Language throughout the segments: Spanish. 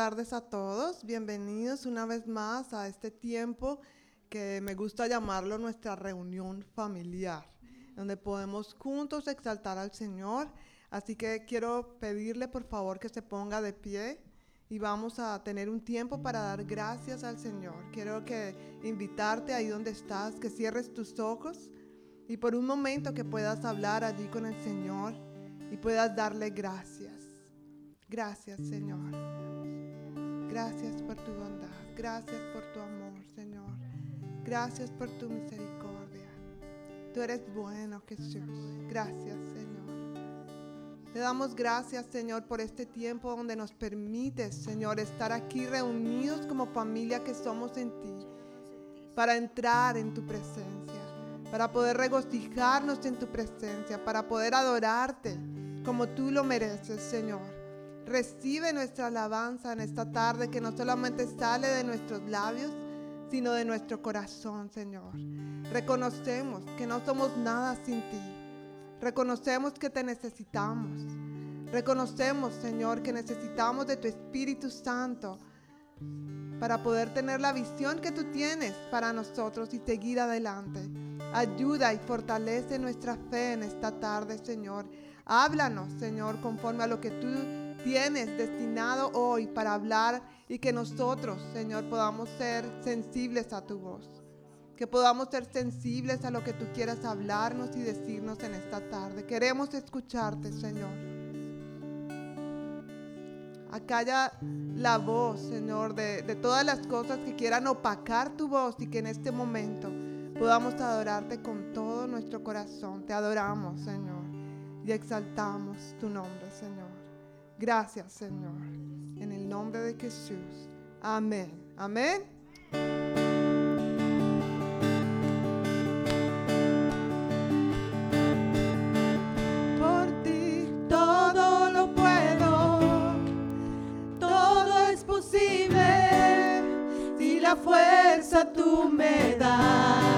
tardes a todos. Bienvenidos una vez más a este tiempo que me gusta llamarlo nuestra reunión familiar, donde podemos juntos exaltar al Señor. Así que quiero pedirle por favor que se ponga de pie y vamos a tener un tiempo para dar gracias al Señor. Quiero que invitarte ahí donde estás, que cierres tus ojos y por un momento que puedas hablar allí con el Señor y puedas darle gracias. Gracias Señor. Gracias por tu bondad. Gracias por tu amor Señor. Gracias por tu misericordia. Tú eres bueno Jesús. Gracias Señor. Te damos gracias, Señor, por este tiempo donde nos permites, Señor, estar aquí reunidos como familia que somos en ti, para entrar en tu presencia, para poder regocijarnos en tu presencia, para poder adorarte como tú lo mereces, Señor. Recibe nuestra alabanza en esta tarde que no solamente sale de nuestros labios, sino de nuestro corazón, Señor. Reconocemos que no somos nada sin ti Reconocemos que te necesitamos. Reconocemos, Señor, que necesitamos de tu Espíritu Santo para poder tener la visión que tú tienes para nosotros y seguir adelante. Ayuda y fortalece nuestra fe en esta tarde, Señor. Háblanos, Señor, conforme a lo que tú tienes destinado hoy para hablar y que nosotros, Señor, podamos ser sensibles a tu voz que podamos ser sensibles a lo que tú quieras hablarnos y decirnos en esta tarde. Queremos escucharte, Señor. Acalla la voz, Señor, de, de todas las cosas que quieran opacar tu voz y que en este momento podamos adorarte con todo nuestro corazón. Te adoramos, Señor, y exaltamos tu nombre, Señor. Gracias, Señor. En el nombre de Jesús. Amén. Amén. fuerza tú me das.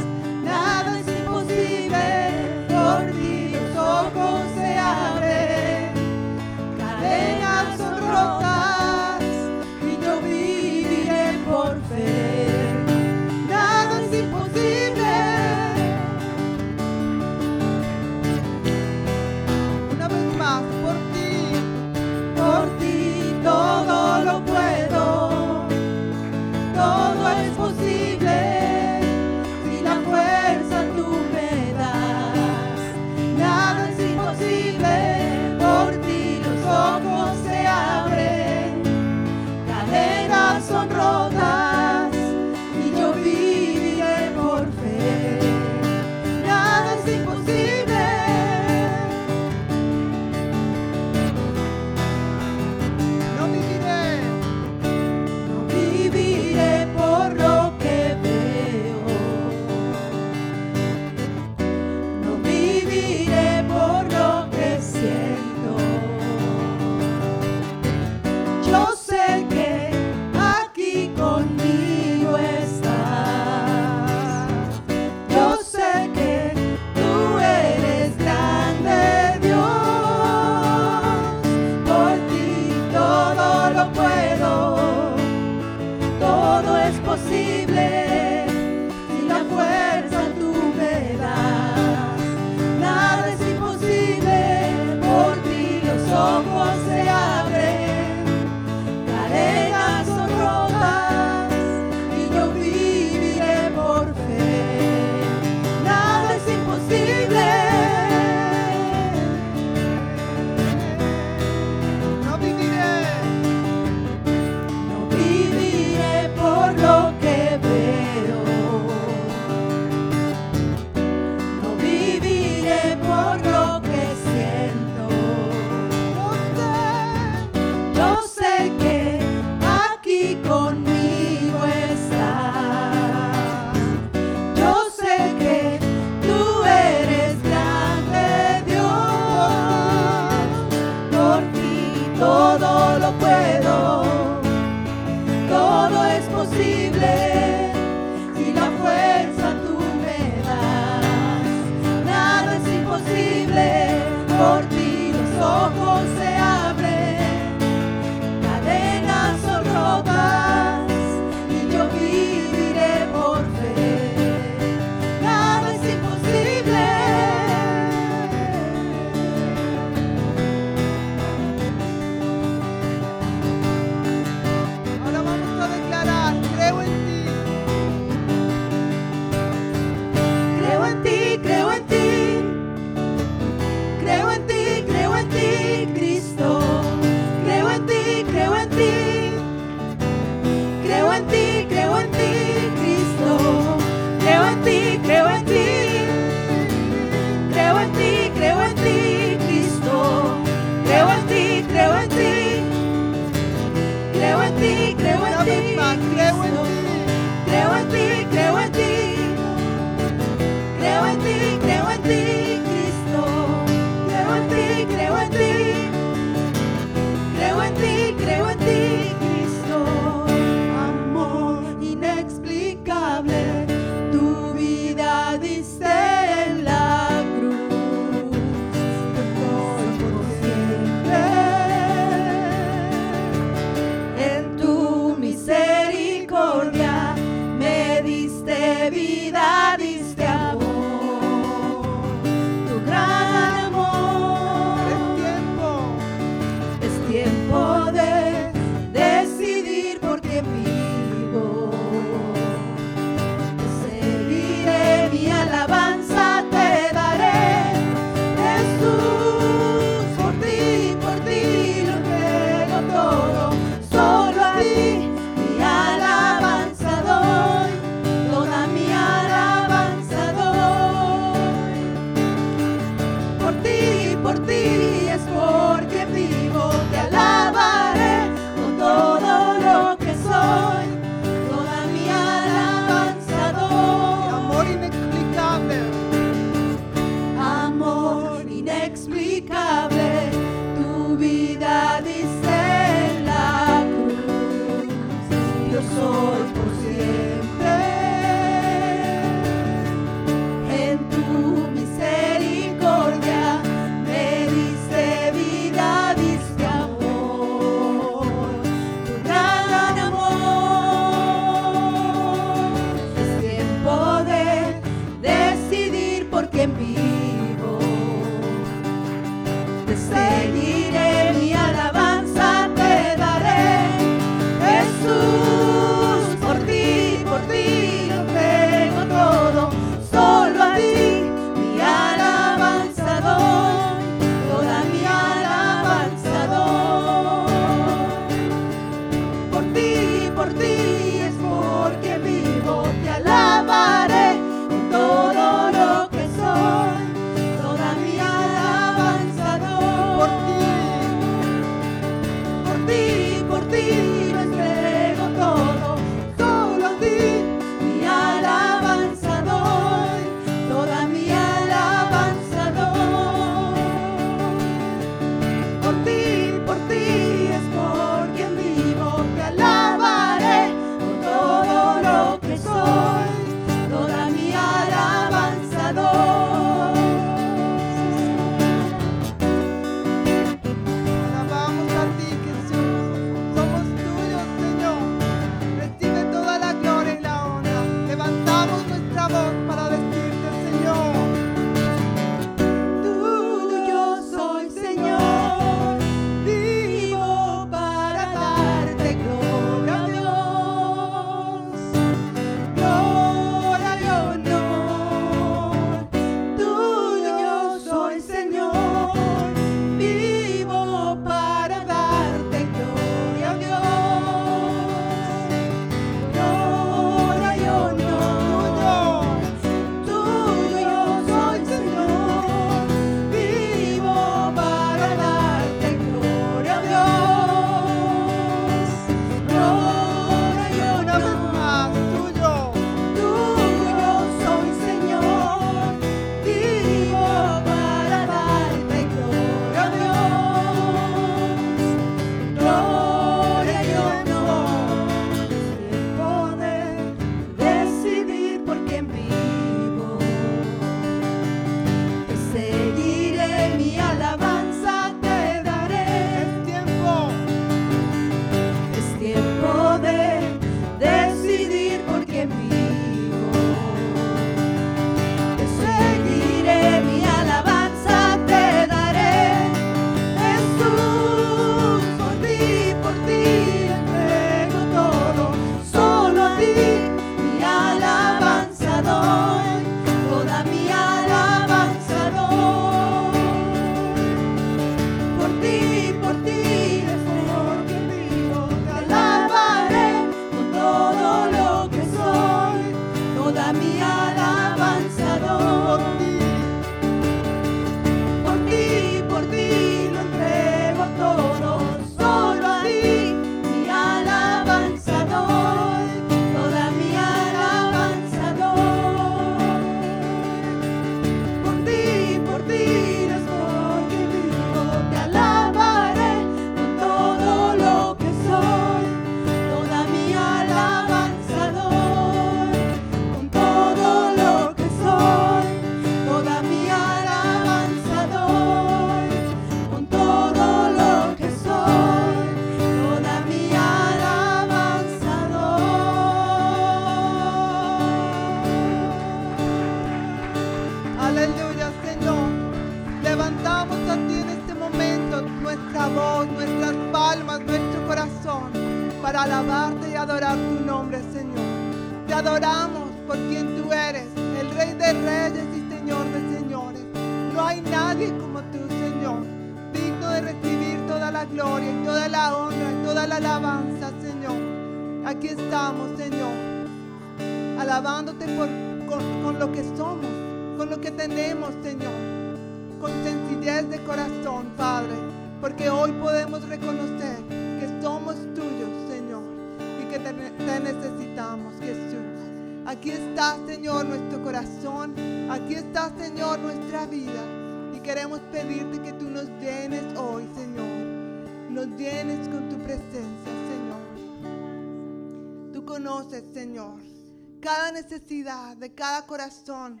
De cada corazón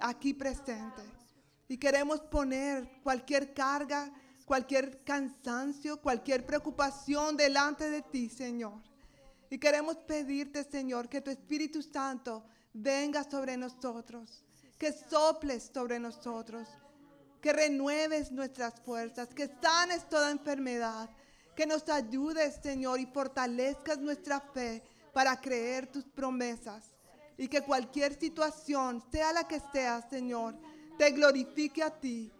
aquí presente. Y queremos poner cualquier carga, cualquier cansancio, cualquier preocupación delante de ti, Señor. Y queremos pedirte, Señor, que tu Espíritu Santo venga sobre nosotros, que soples sobre nosotros, que renueves nuestras fuerzas, que sanes toda enfermedad, que nos ayudes, Señor, y fortalezcas nuestra fe para creer tus promesas. Y que cualquier situación, sea la que sea, Señor, te glorifique a ti.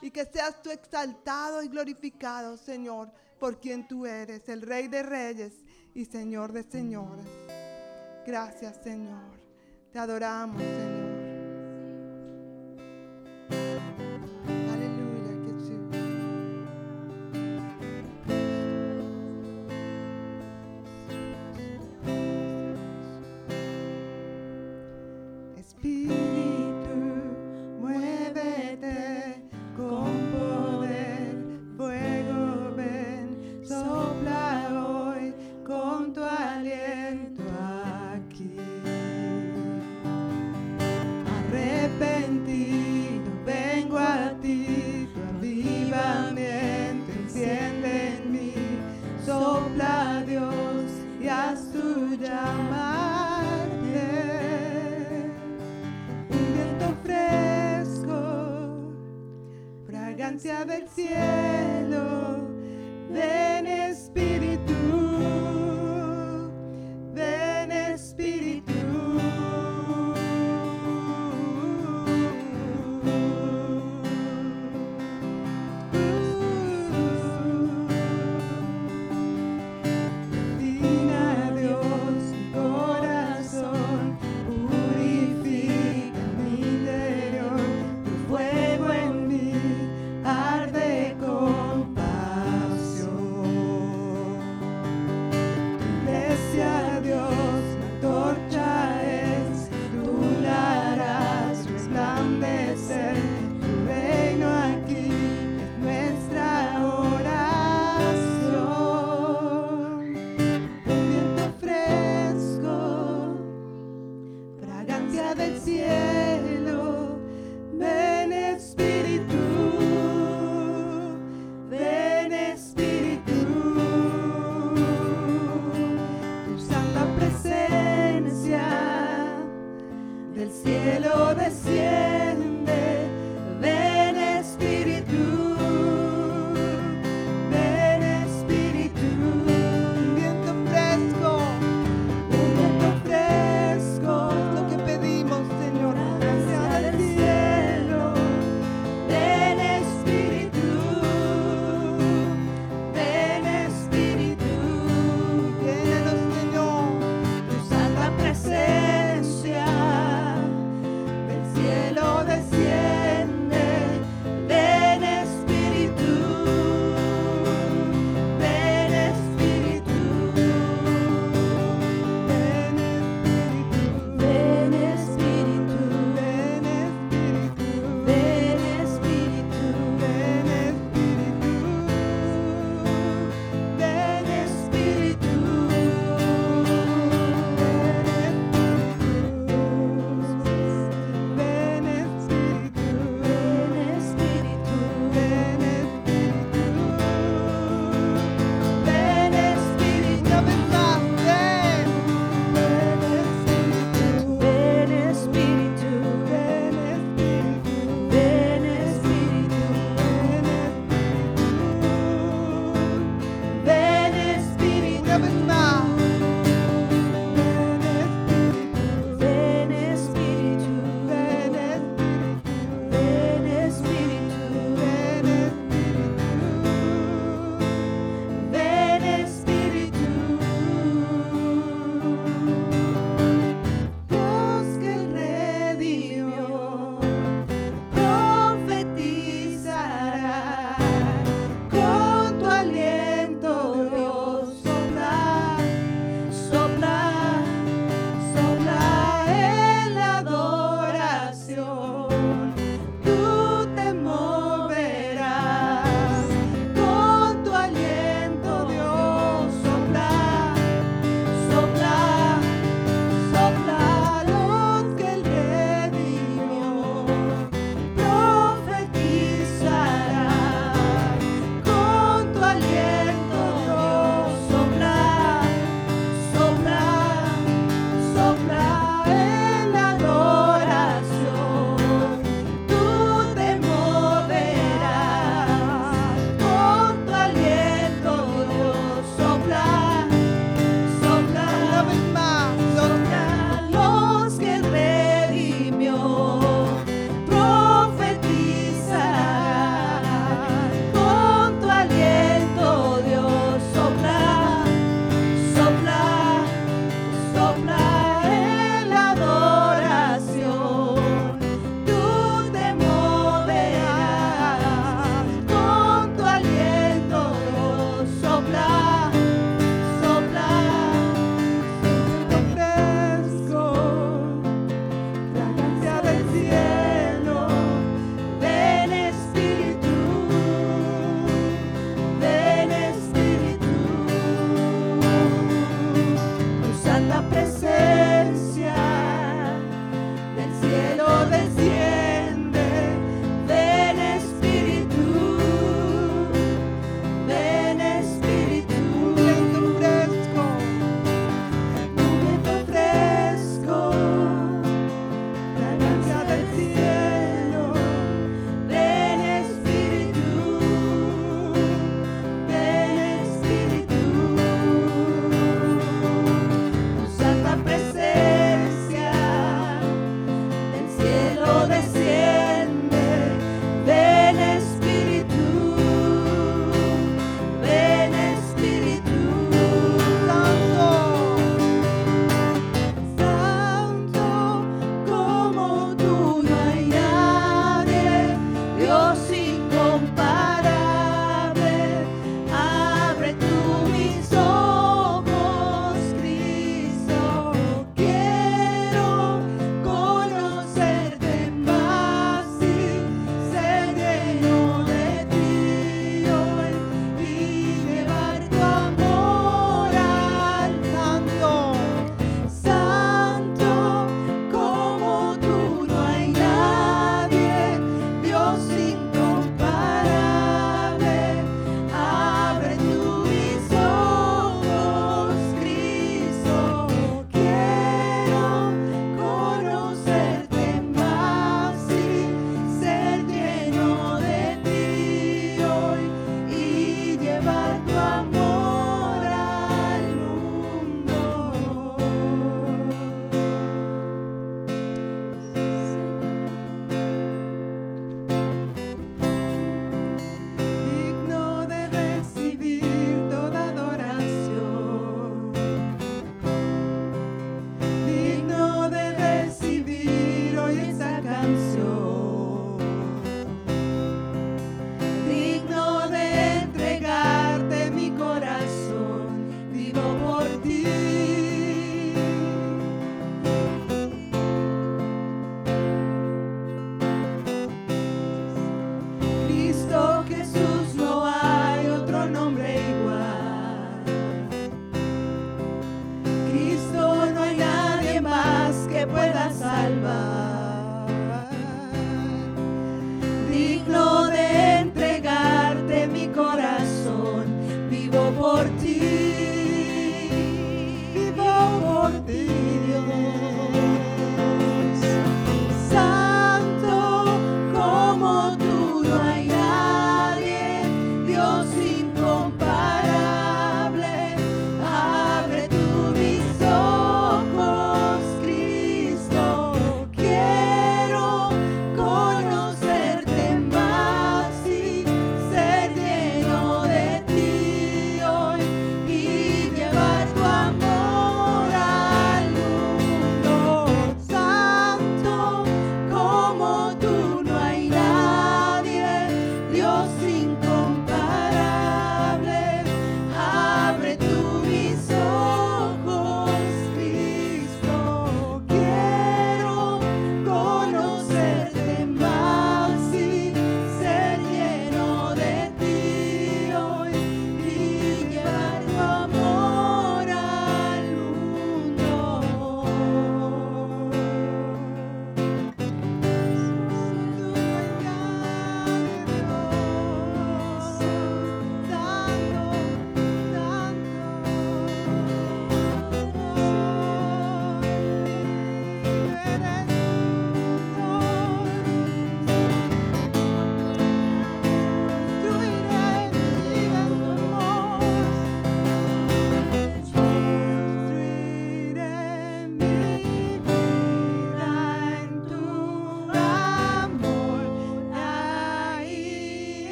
Y que seas tú exaltado y glorificado, Señor, por quien tú eres, el Rey de Reyes y Señor de señores. Gracias, Señor. Te adoramos, Señor.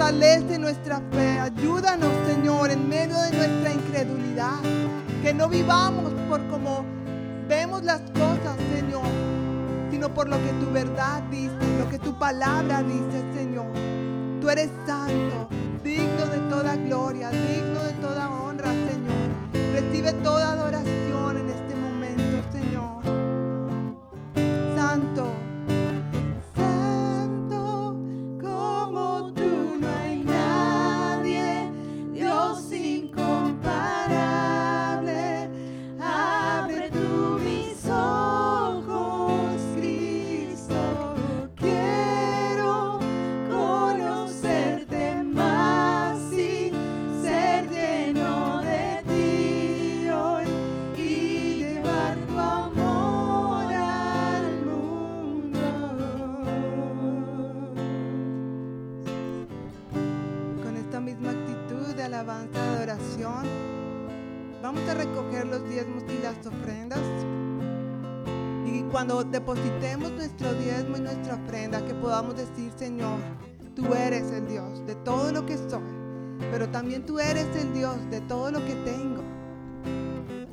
Fortalece nuestra fe. Ayúdanos, Señor, en medio de nuestra incredulidad. Que no vivamos por como vemos las cosas, Señor, sino por lo que tu verdad dice, lo que tu palabra dice, Señor. Tú eres santo, digno de toda gloria, digno de alabanza y adoración, vamos a recoger los diezmos y las ofrendas. Y cuando depositemos nuestro diezmo y nuestra ofrenda, que podamos decir, Señor, tú eres el Dios de todo lo que soy, pero también tú eres el Dios de todo lo que tengo.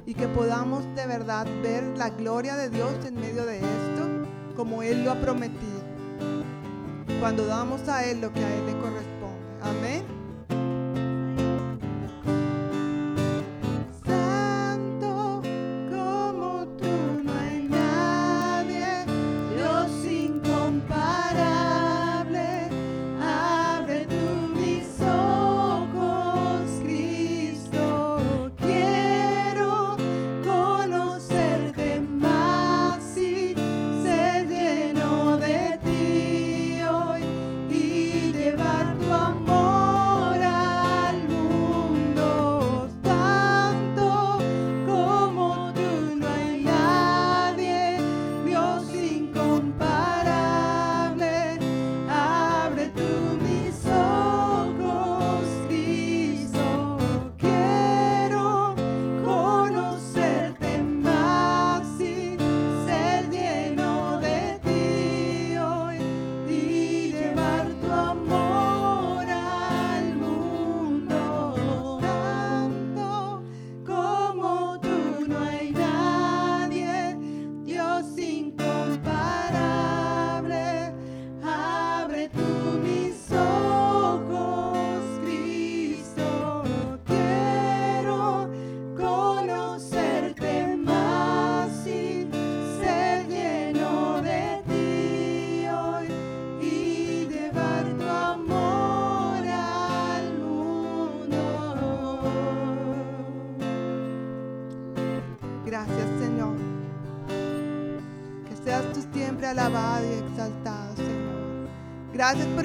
Y que podamos de verdad ver la gloria de Dios en medio de esto, como Él lo ha prometido cuando damos a Él lo que a Él le corresponde.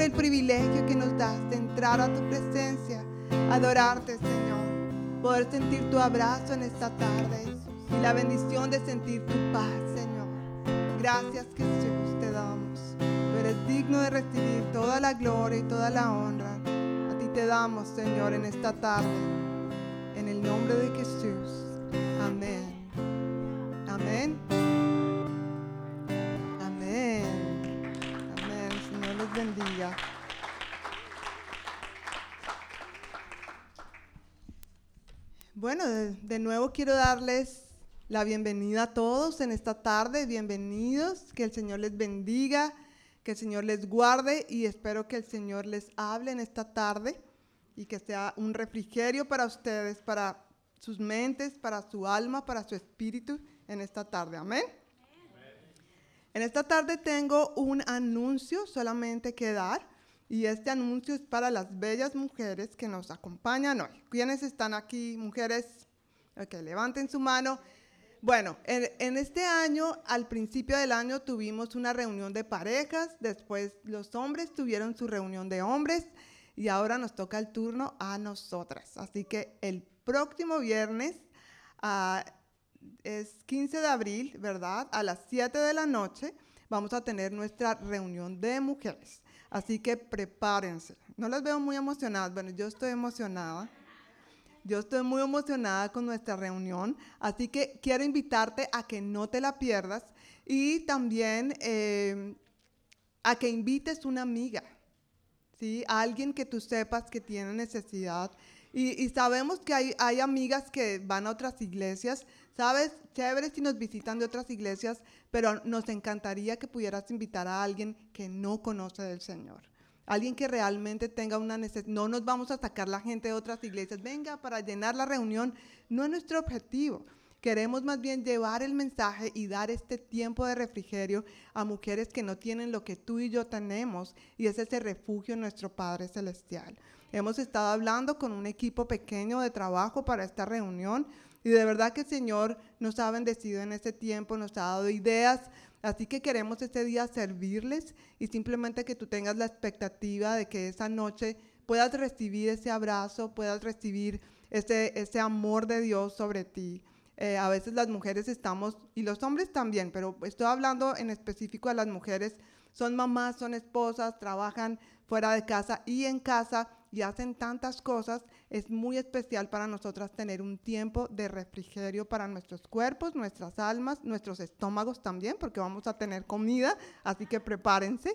El privilegio que nos das de entrar a tu presencia, adorarte, Señor. Poder sentir tu abrazo en esta tarde y la bendición de sentir tu paz, Señor. Gracias, Jesús, te damos. Tú eres digno de recibir toda la gloria y toda la honra. A ti te damos, Señor, en esta tarde. En el nombre de Jesús. De, nuevo quiero darles la bienvenida a todos en esta tarde. Bienvenidos. Que el Señor les bendiga, que el Señor les guarde y espero que el Señor les hable en esta tarde y que sea un refrigerio para ustedes, para sus mentes, para su alma, para su espíritu en esta tarde. Amén. En esta tarde tengo un anuncio solamente que dar y este anuncio es para las bellas mujeres que nos acompañan hoy. ¿Quiénes están aquí, mujeres? Ok, levanten su mano. Bueno, en, en este año, al principio del año, tuvimos una reunión de parejas, después los hombres tuvieron su reunión de hombres y ahora nos toca el turno a nosotras. Así que el próximo viernes, ah, es 15 de abril, ¿verdad? A las 7 de la noche vamos a tener nuestra reunión de mujeres. Así que prepárense. No las veo muy emocionadas. Bueno, yo estoy emocionada. Yo estoy muy emocionada con nuestra reunión, así que quiero invitarte a que no te la pierdas y también eh, a que invites una amiga, ¿sí? A alguien que tú sepas que tiene necesidad. Y, sabemos que hay, hay amigas que van a otras iglesias, ¿sabes? Chévere si nos visitan de otras iglesias, pero nos encantaría que pudieras invitar a alguien que no conoce del Señor. Alguien que realmente tenga una necesidad. No nos vamos a sacar la gente de otras iglesias. Venga, para llenar la reunión. No es nuestro objetivo. Queremos más bien llevar el mensaje y dar este tiempo de refrigerio a mujeres que no tienen lo que tú y yo tenemos y es ese refugio en nuestro Padre Celestial. Hemos estado hablando con un equipo pequeño de trabajo para esta reunión y de verdad que el Señor nos ha bendecido en este tiempo, nos ha dado ideas Así que queremos este día servirles y simplemente que tú tengas la expectativa de que esa noche puedas recibir ese abrazo, puedas recibir ese, ese amor de Dios sobre ti. Eh, a veces las mujeres estamos, y los hombres también, pero estoy hablando en específico de las mujeres, son mamás, son esposas, trabajan fuera de casa y en casa y hacen tantas cosas, es muy especial para nosotras tener un tiempo de refrigerio para nuestros cuerpos, nuestras almas, nuestros estómagos también, porque vamos a tener comida, así que prepárense.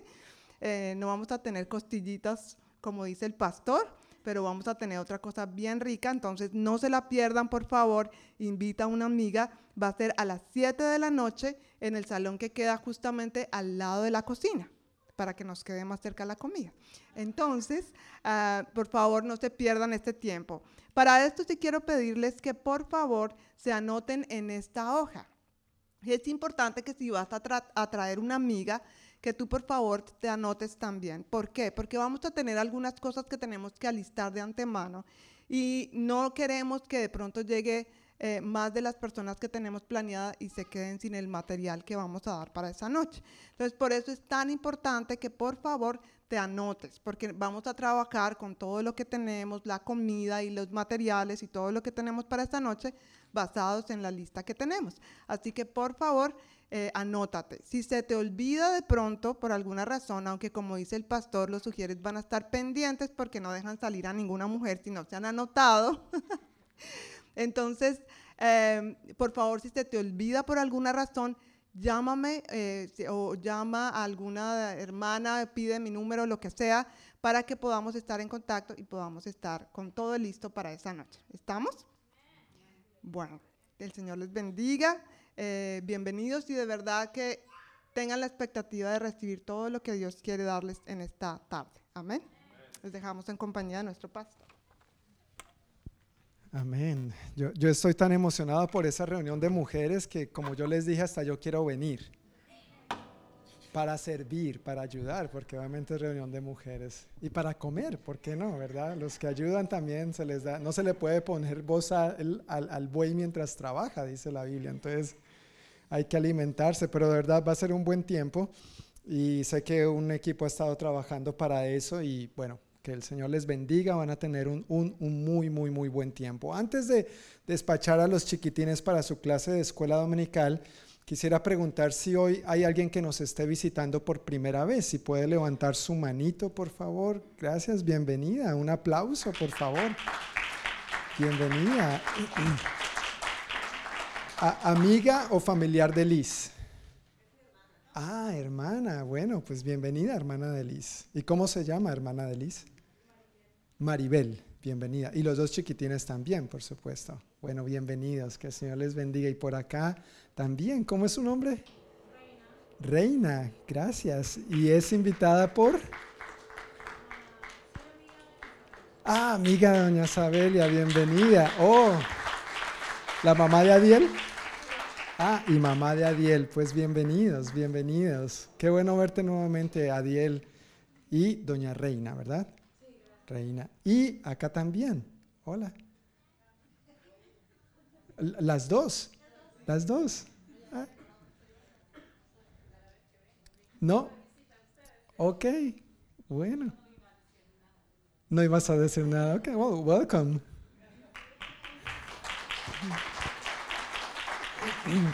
Eh, no vamos a tener costillitas, como dice el pastor, pero vamos a tener otra cosa bien rica, entonces no se la pierdan, por favor, invita a una amiga, va a ser a las 7 de la noche en el salón que queda justamente al lado de la cocina para que nos quede más cerca la comida. Entonces, ah, por favor, no se pierdan este tiempo. Para esto sí quiero pedirles que por favor se anoten en esta hoja. Es importante que si vas a, traer una amiga, que tú por favor te anotes también. ¿Por qué? Porque vamos a tener algunas cosas que tenemos que alistar de antemano y no queremos que de pronto llegue eh, más de las personas que tenemos planeada y se queden sin el material que vamos a dar para esa noche. Entonces, por eso es tan importante que por favor te anotes, porque vamos a trabajar con todo lo que tenemos, la comida y los materiales y todo lo que tenemos para esta noche basados en la lista que tenemos. Así que por favor, eh, anótate. Si se te olvida de pronto, por alguna razón, aunque como dice el pastor, los sugieres van a estar pendientes porque no dejan salir a ninguna mujer si no se han anotado. Entonces, em, por favor, si se te olvida por alguna razón, llámame eh, o llama a alguna hermana, pide mi número, lo que sea, para que podamos estar en contacto y podamos estar con todo listo para esa noche. ¿Estamos? Bueno, el Señor les bendiga. Eh, bienvenidos y de verdad que tengan la expectativa de recibir todo lo que Dios quiere darles en esta tarde. Amén. Les dejamos en compañía de nuestro pastor. Amén. Yo, estoy tan emocionado por esa reunión de mujeres que como yo les dije, hasta yo quiero venir para servir, para ayudar, porque obviamente es reunión de mujeres. Y para comer, ¿por qué no? ¿Verdad? Los que ayudan también se les da, no se le puede poner voz al, al buey mientras trabaja, dice la Biblia. Entonces hay que alimentarse, pero de verdad va a ser un buen tiempo. Y sé que un equipo ha estado trabajando para eso y bueno, que el Señor les bendiga, van a tener un, muy, muy, muy buen tiempo. Antes de despachar a los chiquitines para su clase de escuela dominical, quisiera preguntar si hoy hay alguien que nos esté visitando por primera vez, si puede levantar su manito, por favor. Gracias, bienvenida. Un aplauso, por favor. Bienvenida. amiga o familiar de Liz. Ah, hermana. Bueno, pues bienvenida, hermana de Liz. ¿Y cómo se llama, hermana de Liz? Maribel, bienvenida. Y los dos chiquitines también, por supuesto. Bueno, bienvenidos, que el Señor les bendiga. Y por acá también, ¿cómo es su nombre? Reina. Reina, gracias. Y es invitada por... Ah, amiga doña Sabelia, bienvenida. Oh, la mamá de Adiel. Ah, y mamá de Adiel, pues bienvenidos, bienvenidos. Qué bueno verte nuevamente, Adiel y doña Reina, ¿verdad? Reina. Y acá también. Hola. Las dos. Las dos. Ah. ¿No? Ok. Bueno. No ibas a decir nada. Ok, well, welcome.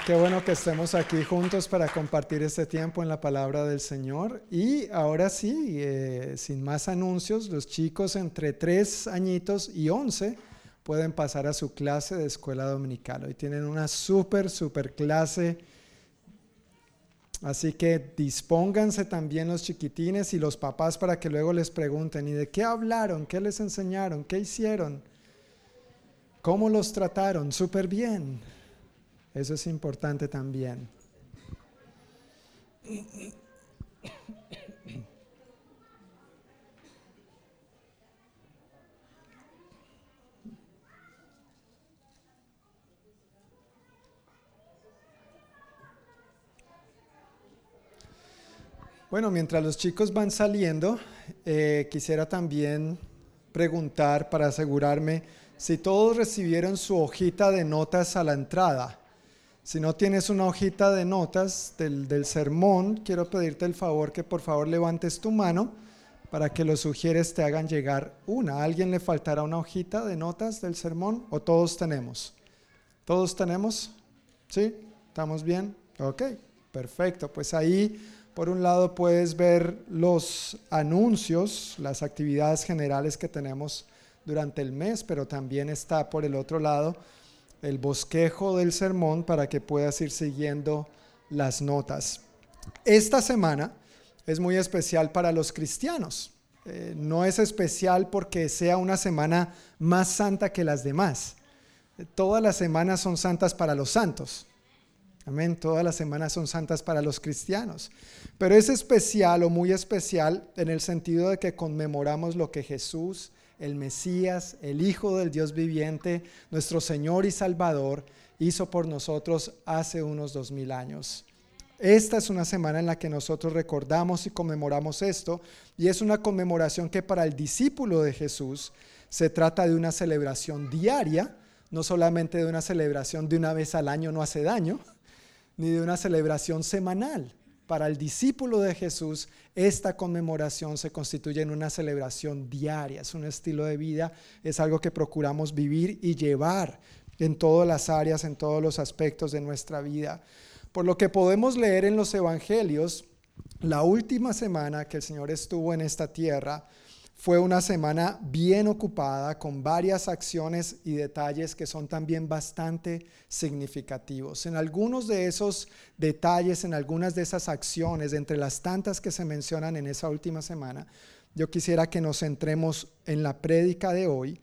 Qué bueno que estemos aquí juntos para compartir este tiempo en la palabra del Señor. Y ahora sí, eh, sin más anuncios, los chicos entre 3 añitos y 11 pueden pasar a su clase de escuela dominical. Hoy tienen una súper, súper clase. Así que dispónganse también los chiquitines y los papás para que luego les pregunten, ¿y de qué hablaron? ¿Qué les enseñaron? ¿Qué hicieron? ¿Cómo los trataron? Súper bien. Eso es importante también. Bueno, mientras los chicos van saliendo, eh, quisiera también preguntar para asegurarme si todos recibieron su hojita de notas a la entrada. Si no tienes una hojita de notas del, sermón, quiero pedirte el favor que por favor levantes tu mano para que los sugieres te hagan llegar una. ¿A alguien le faltará una hojita de notas del sermón o todos tenemos? ¿Todos tenemos? ¿Sí? ¿Estamos bien? Ok, perfecto. Pues ahí, por un lado, puedes ver los anuncios, las actividades generales que tenemos durante el mes, pero también está por el otro lado el bosquejo del sermón para que puedas ir siguiendo las notas. Esta semana es muy especial para los cristianos. Eh, no es especial porque sea una semana más santa que las demás. Todas las semanas son santas para los santos. Amén. Todas las semanas son santas para los cristianos. Pero es especial o muy especial en el sentido de que conmemoramos lo que Jesús el Mesías, el Hijo del Dios viviente, nuestro Señor y Salvador, hizo por nosotros hace unos dos mil años. Esta es una semana en la que nosotros recordamos y conmemoramos esto, y es una conmemoración que para el discípulo de Jesús se trata de una celebración diaria, no solamente de una celebración de una vez al año no hace daño, ni de una celebración semanal. Para el discípulo de Jesús, esta conmemoración se constituye en una celebración diaria, es un estilo de vida, es algo que procuramos vivir y llevar en todas las áreas, en todos los aspectos de nuestra vida. Por lo que podemos leer en los evangelios, la última semana que el Señor estuvo en esta tierra, fue una semana bien ocupada con varias acciones y detalles que son también bastante significativos. En algunos de esos detalles, en algunas de esas acciones, entre las tantas que se mencionan en esa última semana, yo quisiera que nos centremos en la prédica de hoy.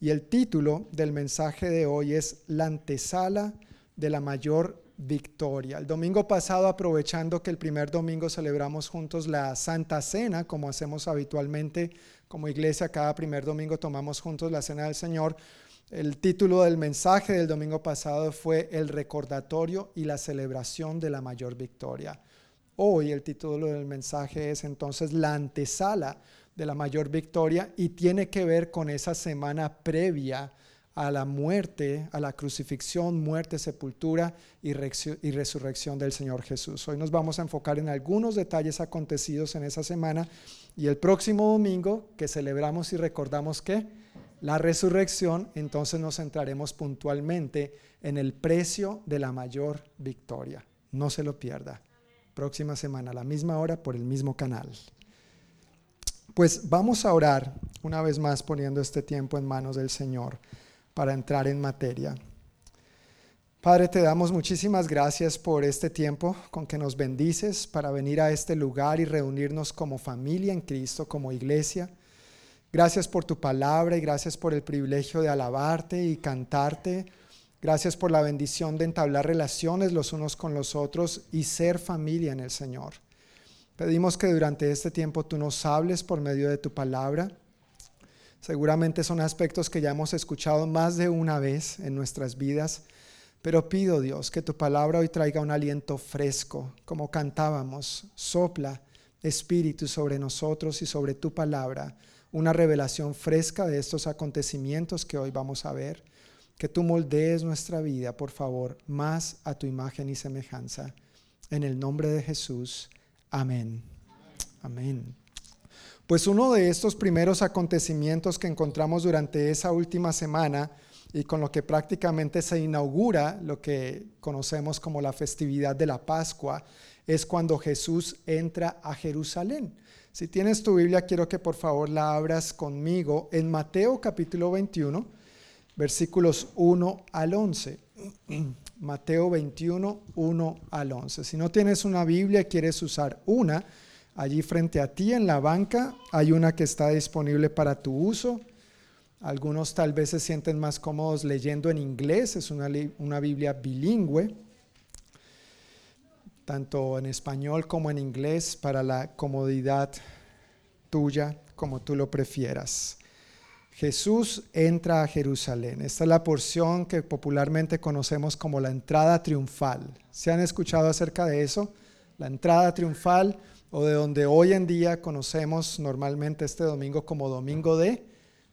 Y el título del mensaje de hoy es La antesala de la mayor victoria. El domingo pasado, aprovechando que el primer domingo celebramos juntos la Santa Cena, como hacemos habitualmente como iglesia, cada primer domingo tomamos juntos la Cena del Señor. El título del mensaje del domingo pasado fue El recordatorio y la celebración de la mayor victoria. Hoy el título del mensaje es entonces la antesala de la mayor victoria y tiene que ver con esa semana previa a la muerte, a la crucifixión, muerte, sepultura y, resurrección del Señor Jesús. Hoy nos vamos a enfocar en algunos detalles acontecidos en esa semana y el próximo domingo que celebramos y recordamos que la resurrección, entonces nos centraremos puntualmente en el precio de la mayor victoria. No se lo pierda. Próxima semana, a la misma hora, por el mismo canal. Pues vamos a orar una vez más poniendo este tiempo en manos del Señor para entrar en materia. Padre, te damos muchísimas gracias por este tiempo con que nos bendices para venir a este lugar y reunirnos como familia en Cristo, como iglesia. Gracias por tu palabra y gracias por el privilegio de alabarte y cantarte. Gracias por la bendición de entablar relaciones los unos con los otros y ser familia en el Señor. Pedimos que durante este tiempo tú nos hables por medio de tu palabra Seguramente son aspectos que ya hemos escuchado más de una vez en nuestras vidas, pero pido Dios que tu palabra hoy traiga un aliento fresco, como cantábamos, sopla espíritu sobre nosotros y sobre tu palabra, una revelación fresca de estos acontecimientos que hoy vamos a ver. Que tú moldees nuestra vida, por favor, más a tu imagen y semejanza. En el nombre de Jesús. Amén. Amén. Pues uno de estos primeros acontecimientos que encontramos durante esa última semana y con lo que prácticamente se inaugura lo que conocemos como la festividad de la Pascua, es cuando Jesús entra a Jerusalén. Si tienes tu Biblia, quiero que por favor la abras conmigo en Mateo capítulo 21, versículos 1 al 11. Mateo 21, 1 al 11. Si no tienes una Biblia quieres usar una, allí frente a ti en la banca hay una que está disponible para tu uso. Algunos tal vez se sienten más cómodos leyendo en inglés, es una, una Biblia bilingüe tanto en español como en inglés, para la comodidad tuya, como tú lo prefieras. Jesús entra a Jerusalén. Esta es la porción que popularmente conocemos como la entrada triunfal. ¿Se han escuchado acerca de eso? La entrada triunfal o de donde hoy en día conocemos normalmente este domingo como domingo de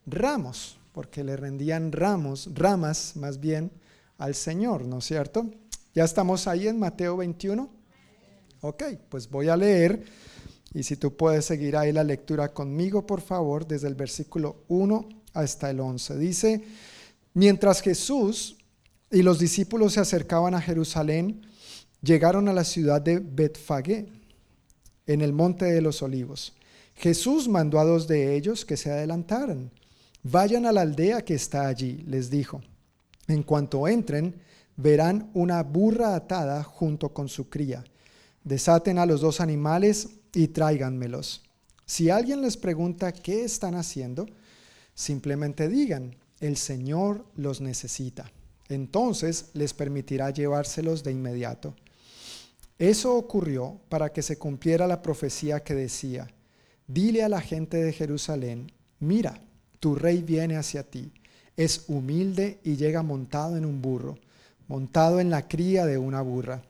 ramos, porque le rendían ramos, ramas más bien al Señor, ¿no es cierto? Ya estamos ahí en Mateo 21. Ok, pues voy a leer y si tú puedes seguir ahí la lectura conmigo, por favor, desde el versículo 1 hasta el 11. Dice, mientras Jesús y los discípulos se acercaban a Jerusalén, llegaron a la ciudad de Betfagé, en el monte de los olivos. Jesús mandó a dos de ellos que se adelantaran. Vayan a la aldea que está allí, les dijo. En cuanto entren, verán una burra atada junto con su cría Desaten a los dos animales y tráiganmelos. Si alguien les pregunta qué están haciendo, simplemente digan, el Señor los necesita. Entonces les permitirá llevárselos de inmediato. Eso ocurrió para que se cumpliera la profecía que decía, dile a la gente de Jerusalén, mira, tu rey viene hacia ti, es humilde y llega montado en un burro, montado en la cría de una burra.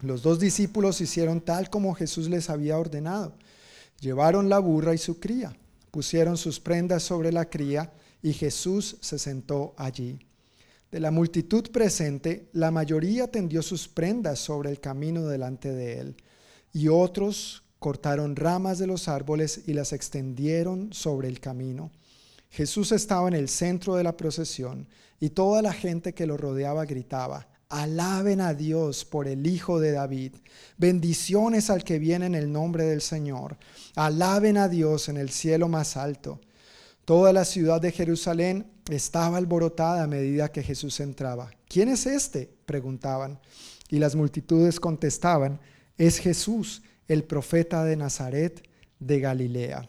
Los dos discípulos hicieron tal como Jesús les había ordenado. Llevaron la burra y su cría, pusieron sus prendas sobre la cría y Jesús se sentó allí. De la multitud presente, la mayoría tendió sus prendas sobre el camino delante de él, y otros cortaron ramas de los árboles y las extendieron sobre el camino. Jesús estaba en el centro de la procesión, y toda la gente que lo rodeaba gritaba, Alaben a Dios por el Hijo de David. Bendiciones al que viene en el nombre del Señor. Alaben a Dios en el cielo más alto. Toda la ciudad de Jerusalén estaba alborotada a medida que Jesús entraba. ¿Quién es este? preguntaban. Y las multitudes contestaban, es Jesús, el profeta de Nazaret de Galilea.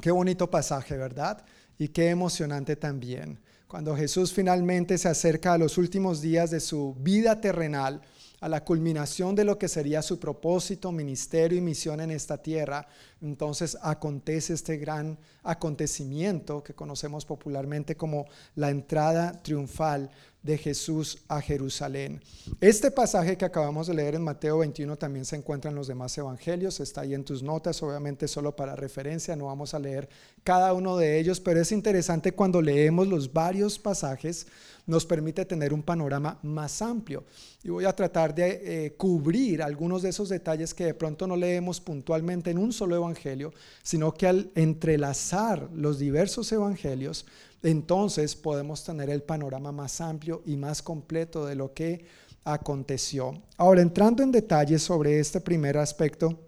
Qué bonito pasaje, ¿verdad? Y qué emocionante también cuando Jesús finalmente se acerca a los últimos días de su vida terrenal, a la culminación de lo que sería su propósito, ministerio y misión en esta tierra, entonces acontece este gran acontecimiento que conocemos popularmente como la entrada triunfal de Jesús a Jerusalén. Este pasaje que acabamos de leer en Mateo 21 también se encuentra en los demás evangelios, está ahí en tus notas, obviamente solo para referencia, no vamos a leer cada uno de ellos, pero es interesante cuando leemos los varios pasajes, nos permite tener un panorama más amplio. Y voy a tratar de eh, cubrir algunos de esos detalles que de pronto no leemos puntualmente en un solo evangelio, sino que al entrelazar los diversos evangelios, entonces podemos tener el panorama más amplio y más completo de lo que aconteció. Ahora, entrando en detalles sobre este primer aspecto,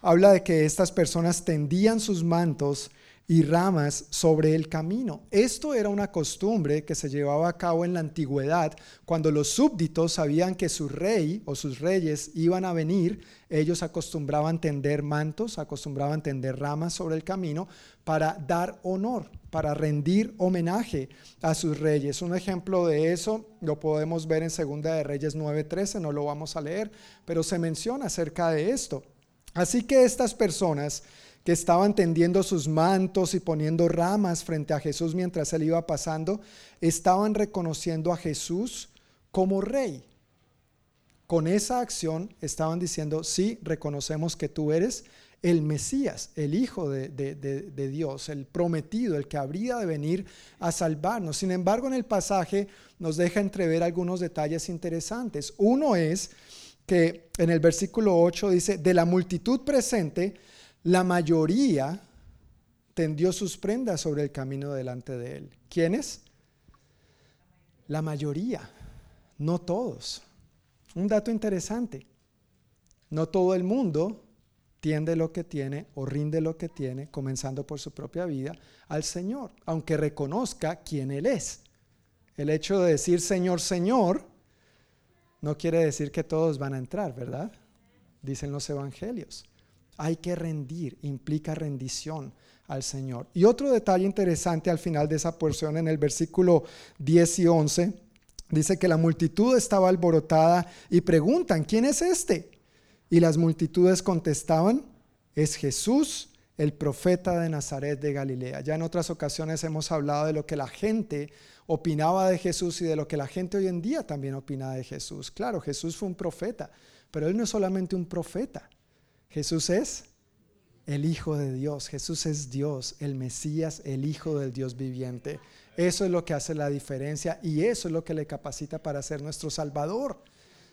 habla de que estas personas tendían sus mantos y ramas sobre el camino. Esto era una costumbre que se llevaba a cabo en la antigüedad, cuando los súbditos sabían que su rey o sus reyes iban a venir, ellos acostumbraban tender mantos, acostumbraban tender ramas sobre el camino para dar honor, para rendir homenaje a sus reyes. Un ejemplo de eso lo podemos ver en Segunda de Reyes 9:13, no lo vamos a leer, pero se menciona acerca de esto. Así que estas personas que estaban tendiendo sus mantos y poniendo ramas frente a Jesús mientras él iba pasando, estaban reconociendo a Jesús como rey. Con esa acción estaban diciendo, sí, reconocemos que tú eres el Mesías, el Hijo de, Dios, el prometido, el que habría de venir a salvarnos. Sin embargo, en el pasaje nos deja entrever algunos detalles interesantes. Uno es que en el versículo 8 dice, de la multitud presente, la mayoría tendió sus prendas sobre el camino delante de él. ¿Quiénes? La mayoría, no todos. Un dato interesante. No todo el mundo tiende lo que tiene o rinde lo que tiene, comenzando por su propia vida, al Señor, aunque reconozca quién Él es. El hecho de decir Señor, Señor, no quiere decir que todos van a entrar, ¿verdad? Dicen los evangelios. Hay que rendir, implica rendición al Señor. Y otro detalle interesante al final de esa porción, en el versículo 10 y 11, dice que la multitud estaba alborotada y preguntan, ¿quién es este? Y las multitudes contestaban, es Jesús, el profeta de Nazaret de Galilea. Ya en otras ocasiones hemos hablado de lo que la gente opinaba de Jesús y de lo que la gente hoy en día también opina de Jesús. Claro, Jesús fue un profeta, pero él no es solamente un profeta. Jesús es el Hijo de Dios. Jesús es Dios, el Mesías, el Hijo del Dios viviente. Eso es lo que hace la diferencia y eso es lo que le capacita para ser nuestro Salvador.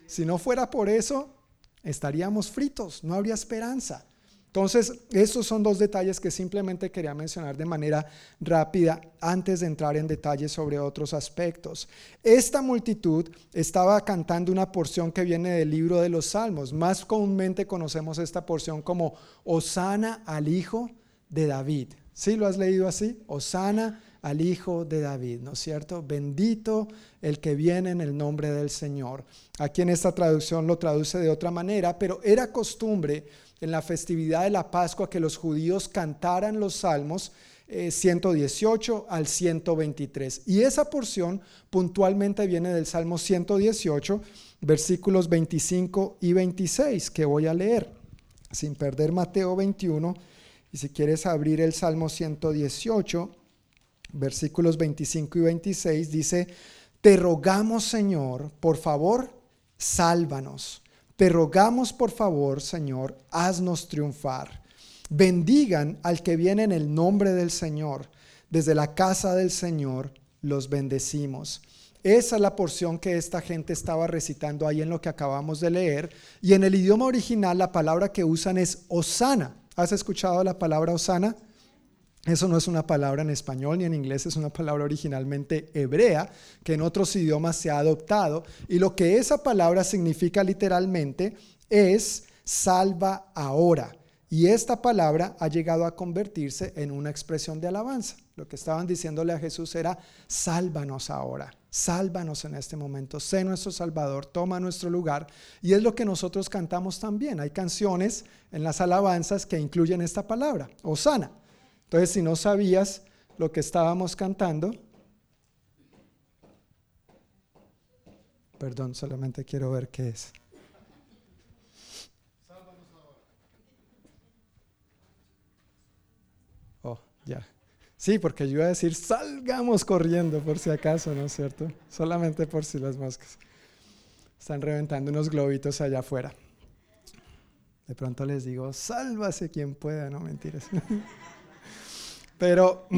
Si no fuera por eso, estaríamos fritos, no habría esperanza. Entonces, esos son dos detalles que simplemente quería mencionar de manera rápida antes de entrar en detalles sobre otros aspectos. Esta multitud estaba cantando una porción que viene del libro de los Salmos. Más comúnmente conocemos esta porción como Osana al Hijo de David. ¿Sí lo has leído así? Osana al Hijo de David, ¿no es cierto? Bendito el que viene en el nombre del Señor. Aquí en esta traducción lo traduce de otra manera, pero era costumbre en la festividad de la Pascua que los judíos cantaran los salmos 118 eh, al 123. Y esa porción puntualmente viene del Salmo 118, versículos 25 y 26, que voy a leer, sin perder Mateo 21. Y si quieres abrir el Salmo 118, versículos 25 y 26, dice, te rogamos Señor, por favor, sálvanos. Te rogamos, por favor, Señor, haznos triunfar. Bendigan al que viene en el nombre del Señor. Desde la casa del Señor los bendecimos. Esa es la porción que esta gente estaba recitando ahí en lo que acabamos de leer. Y en el idioma original la palabra que usan es osana. ¿Has escuchado la palabra osana? Eso no es una palabra en español ni en inglés, es una palabra originalmente hebrea que en otros idiomas se ha adoptado. Y lo que esa palabra significa literalmente es salva ahora. Y esta palabra ha llegado a convertirse en una expresión de alabanza. Lo que estaban diciéndole a Jesús era, sálvanos ahora, sálvanos en este momento, sé nuestro Salvador, toma nuestro lugar. Y es lo que nosotros cantamos también. Hay canciones en las alabanzas que incluyen esta palabra, Osana. Entonces, si no sabías lo que estábamos cantando, perdón, solamente quiero ver qué es. Oh, ya. Sí, porque yo iba a decir, salgamos corriendo por si acaso, ¿no es cierto? Solamente por si las moscas. Están reventando unos globitos allá afuera. De pronto les digo, sálvase quien pueda, no mentiras. Pero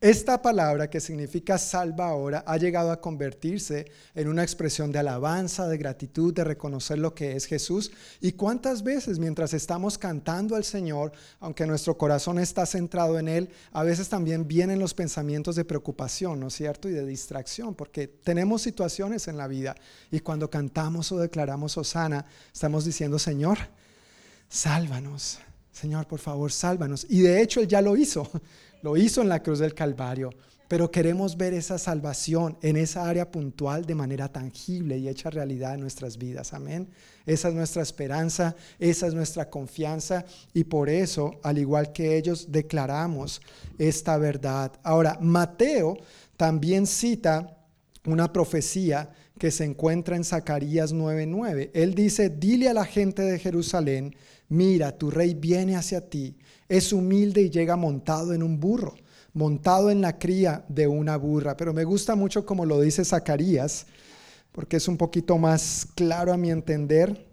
esta palabra que significa salva ahora ha llegado a convertirse en una expresión de alabanza, de gratitud, de reconocer lo que es Jesús. ¿Y cuántas veces mientras estamos cantando al Señor, aunque nuestro corazón está centrado en Él, a veces también vienen los pensamientos de preocupación, ¿no es cierto? Y de distracción, porque tenemos situaciones en la vida y cuando cantamos o declaramos Osana, estamos diciendo, Señor, sálvanos Señor, por favor, sálvanos. Y de hecho Él ya lo hizo, lo hizo en la cruz del Calvario, pero queremos ver esa salvación en esa área puntual de manera tangible y hecha realidad en nuestras vidas. Amén. Esa es nuestra esperanza, esa es nuestra confianza y por eso, al igual que ellos, declaramos esta verdad. Ahora, Mateo también cita una profecía que se encuentra en Zacarías 9:9. Él dice, dile a la gente de Jerusalén, mira, tu rey viene hacia ti, es humilde y llega montado en un burro, montado en la cría de una burra. Pero me gusta mucho como lo dice Zacarías, porque es un poquito más claro a mi entender.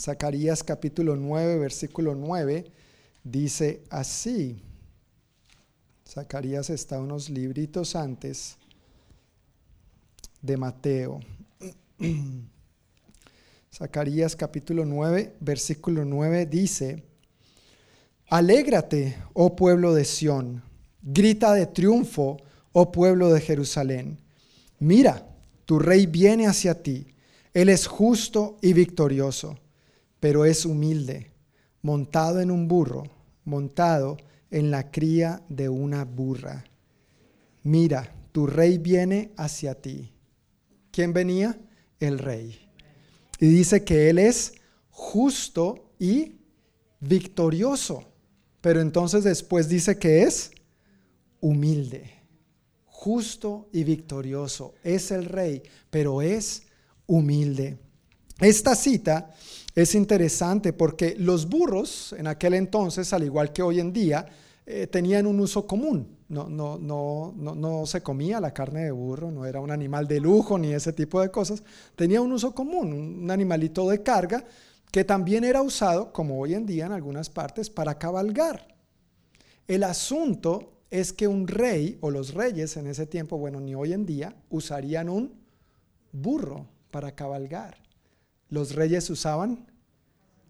Zacarías capítulo 9, versículo 9, dice así. Zacarías está unos libritos antes de Mateo. Zacarías capítulo 9, versículo 9 dice, Alégrate, oh pueblo de Sión, grita de triunfo, oh pueblo de Jerusalén. Mira, tu rey viene hacia ti. Él es justo y victorioso, pero es humilde, montado en un burro, montado en la cría de una burra. Mira, tu rey viene hacia ti. ¿Quién venía? El rey. Y dice que Él es justo y victorioso. Pero entonces después dice que es humilde, justo y victorioso. Es el rey, pero es humilde. Esta cita es interesante porque los burros en aquel entonces, al igual que hoy en día, eh, tenían un uso común. No, no, no, no, se comía la carne de burro, no era un animal de lujo ni ese tipo de cosas. Tenía un uso común, un animalito de carga que también era usado, como hoy en día en algunas partes, para cabalgar. El asunto es que un rey o los reyes en ese tiempo, bueno, ni hoy en día, usarían un burro para cabalgar. Los reyes usaban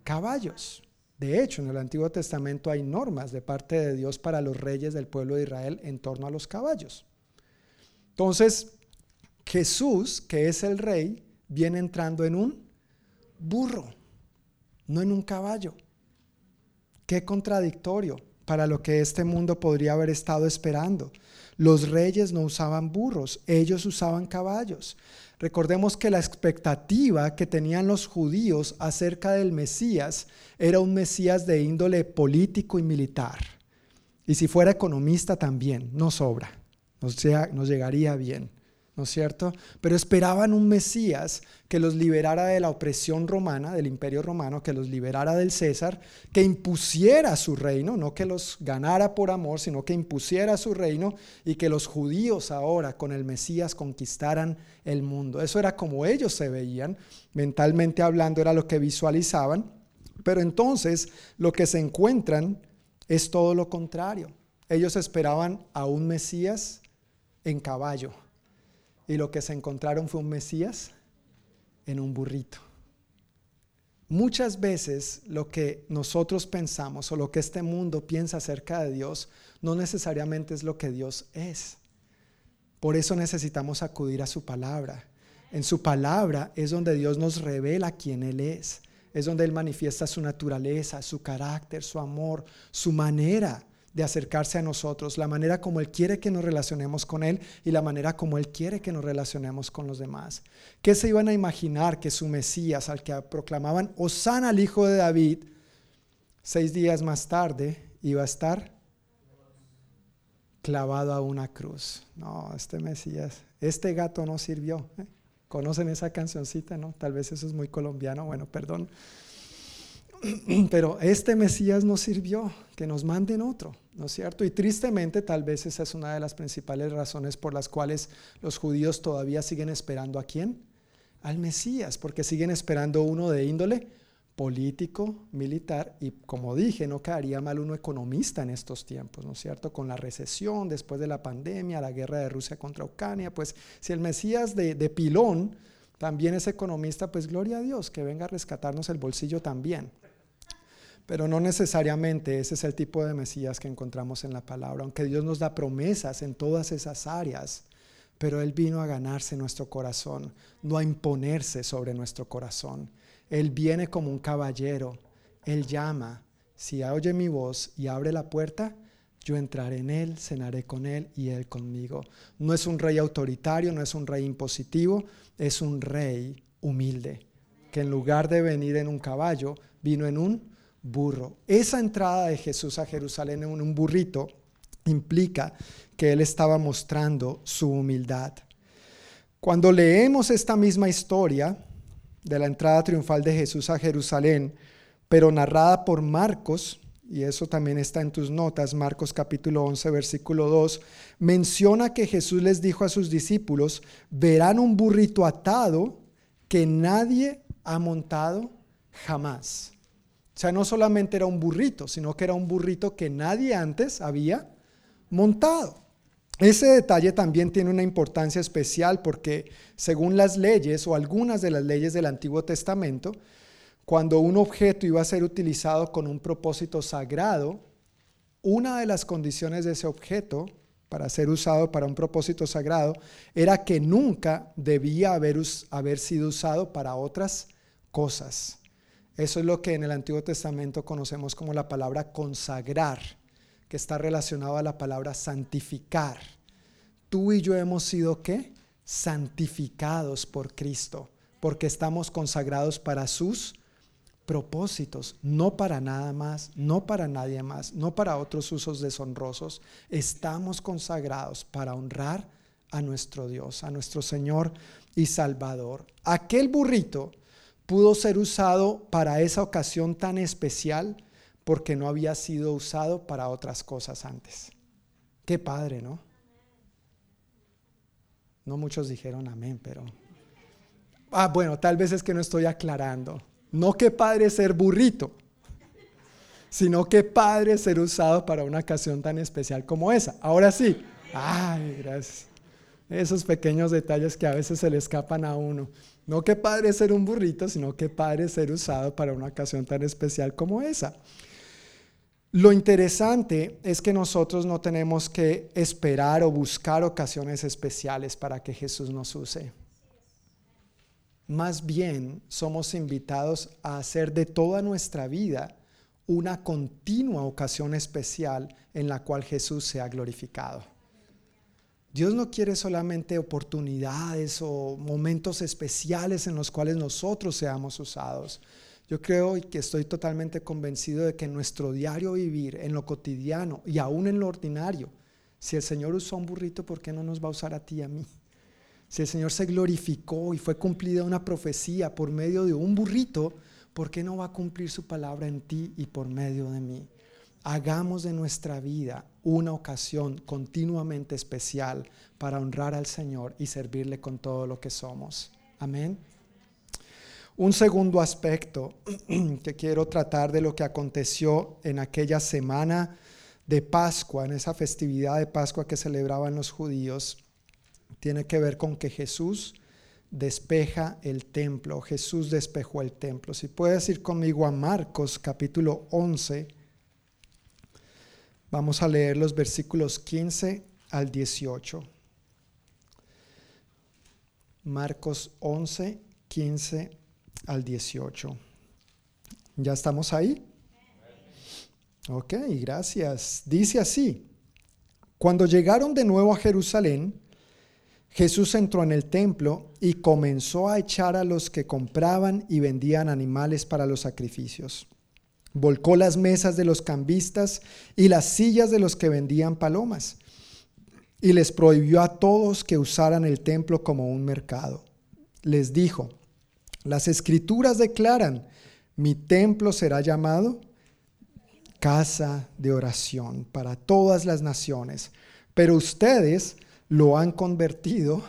caballos. De hecho, en el Antiguo Testamento hay normas de parte de Dios para los reyes del pueblo de Israel en torno a los caballos. Entonces, Jesús, que es el rey, viene entrando en un burro, no en un caballo. Qué contradictorio para lo que este mundo podría haber estado esperando. Los reyes no usaban burros, ellos usaban caballos. Recordemos que la expectativa que tenían los judíos acerca del Mesías era un Mesías de índole político y militar. Y si fuera economista también, no sobra, nos, nos llegaría bien. ¿No es cierto? Pero esperaban un Mesías que los liberara de la opresión romana, del imperio romano, que los liberara del César, que impusiera su reino, no que los ganara por amor, sino que impusiera su reino y que los judíos ahora con el Mesías conquistaran el mundo. Eso era como ellos se veían, mentalmente hablando era lo que visualizaban, pero entonces lo que se encuentran es todo lo contrario. Ellos esperaban a un Mesías en caballo y lo que se encontraron fue un Mesías en un burrito. Muchas veces lo que nosotros pensamos o lo que este mundo piensa acerca de Dios no necesariamente es lo que Dios es. Por eso necesitamos acudir a su palabra. En su palabra es donde Dios nos revela quién Él es. Es donde Él manifiesta su naturaleza, su carácter, su amor, su manera de acercarse a nosotros, la manera como Él quiere que nos relacionemos con Él y la manera como Él quiere que nos relacionemos con los demás. ¿Qué se iban a imaginar que su Mesías, al que proclamaban Osana al Hijo de David, seis días más tarde iba a estar clavado a una cruz? No, este Mesías, este gato no sirvió. ¿eh? ¿Conocen esa cancioncita? No, tal vez eso es muy colombiano, bueno, perdón. Pero este Mesías no sirvió, que nos manden otro, ¿no es cierto? Y tristemente tal vez esa es una de las principales razones por las cuales los judíos todavía siguen esperando a quién? Al Mesías, porque siguen esperando uno de índole político, militar y como dije, no quedaría mal uno economista en estos tiempos, ¿no es cierto? Con la recesión, después de la pandemia, la guerra de Rusia contra Ucrania, pues si el Mesías de, de pilón también es economista, pues gloria a Dios, que venga a rescatarnos el bolsillo también. Pero no necesariamente ese es el tipo de Mesías que encontramos en la palabra, aunque Dios nos da promesas en todas esas áreas, pero Él vino a ganarse nuestro corazón, no a imponerse sobre nuestro corazón. Él viene como un caballero, Él llama, si oye mi voz y abre la puerta, yo entraré en Él, cenaré con Él y Él conmigo. No es un rey autoritario, no es un rey impositivo, es un rey humilde, que en lugar de venir en un caballo, vino en un burro. Esa entrada de Jesús a Jerusalén en un burrito implica que él estaba mostrando su humildad. Cuando leemos esta misma historia de la entrada triunfal de Jesús a Jerusalén, pero narrada por Marcos, y eso también está en tus notas, Marcos capítulo 11, versículo 2, menciona que Jesús les dijo a sus discípulos, verán un burrito atado que nadie ha montado jamás. O sea, no solamente era un burrito, sino que era un burrito que nadie antes había montado. Ese detalle también tiene una importancia especial porque según las leyes o algunas de las leyes del Antiguo Testamento, cuando un objeto iba a ser utilizado con un propósito sagrado, una de las condiciones de ese objeto para ser usado para un propósito sagrado, era que nunca debía haber, haber sido usado para otras cosas. Eso es lo que en el Antiguo Testamento conocemos como la palabra consagrar, que está relacionado a la palabra santificar. Tú y yo hemos sido qué? Santificados por Cristo, porque estamos consagrados para sus propósitos, no para nada más, no para nadie más, no para otros usos deshonrosos. Estamos consagrados para honrar a nuestro Dios, a nuestro Señor y Salvador. Aquel burrito pudo ser usado para esa ocasión tan especial porque no había sido usado para otras cosas antes. Qué padre, ¿no? No muchos dijeron amén, pero... Ah, bueno, tal vez es que no estoy aclarando. No qué padre ser burrito, sino qué padre ser usado para una ocasión tan especial como esa. Ahora sí. Ay, gracias. Esos pequeños detalles que a veces se le escapan a uno. No que padre ser un burrito, sino que padre ser usado para una ocasión tan especial como esa. Lo interesante es que nosotros no tenemos que esperar o buscar ocasiones especiales para que Jesús nos use. Más bien somos invitados a hacer de toda nuestra vida una continua ocasión especial en la cual Jesús sea glorificado. Dios no quiere solamente oportunidades o momentos especiales en los cuales nosotros seamos usados. Yo creo y que estoy totalmente convencido de que en nuestro diario vivir, en lo cotidiano y aún en lo ordinario, si el Señor usó un burrito, ¿por qué no nos va a usar a ti y a mí? Si el Señor se glorificó y fue cumplida una profecía por medio de un burrito, ¿por qué no va a cumplir su palabra en ti y por medio de mí? Hagamos de nuestra vida una ocasión continuamente especial para honrar al Señor y servirle con todo lo que somos. Amén. Un segundo aspecto que quiero tratar de lo que aconteció en aquella semana de Pascua, en esa festividad de Pascua que celebraban los judíos, tiene que ver con que Jesús despeja el templo. Jesús despejó el templo. Si puedes ir conmigo a Marcos capítulo 11 Vamos a leer los versículos 15 al 18. Marcos 11, 15 al 18. ¿Ya estamos ahí? Ok, gracias. Dice así, cuando llegaron de nuevo a Jerusalén, Jesús entró en el templo y comenzó a echar a los que compraban y vendían animales para los sacrificios Volcó las mesas de los cambistas y las sillas de los que vendían palomas. Y les prohibió a todos que usaran el templo como un mercado. Les dijo, las escrituras declaran, mi templo será llamado casa de oración para todas las naciones, pero ustedes lo han convertido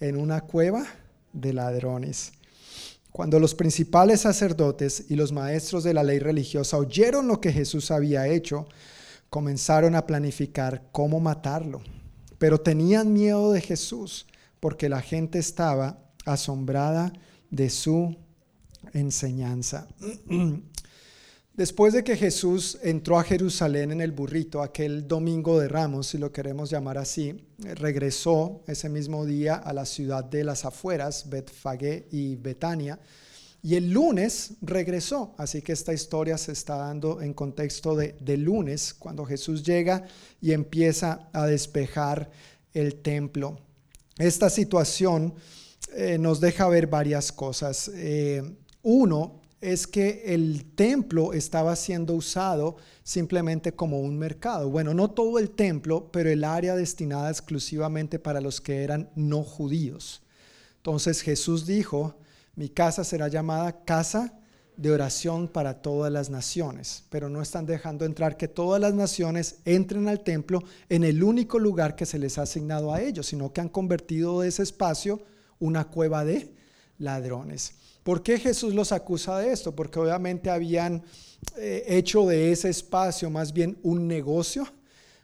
en una cueva de ladrones. Cuando los principales sacerdotes y los maestros de la ley religiosa oyeron lo que Jesús había hecho, comenzaron a planificar cómo matarlo. Pero tenían miedo de Jesús porque la gente estaba asombrada de su enseñanza. Después de que Jesús entró a Jerusalén en el burrito, aquel domingo de Ramos, si lo queremos llamar así, regresó ese mismo día a la ciudad de las afueras, Betfagé y Betania, y el lunes regresó. Así que esta historia se está dando en contexto de, de lunes, cuando Jesús llega y empieza a despejar el templo. Esta situación eh, nos deja ver varias cosas. Eh, uno, es que el templo estaba siendo usado simplemente como un mercado. Bueno, no todo el templo, pero el área destinada exclusivamente para los que eran no judíos. Entonces Jesús dijo, mi casa será llamada casa de oración para todas las naciones, pero no están dejando entrar que todas las naciones entren al templo en el único lugar que se les ha asignado a ellos, sino que han convertido ese espacio una cueva de ladrones. ¿Por qué Jesús los acusa de esto? Porque obviamente habían eh, hecho de ese espacio más bien un negocio,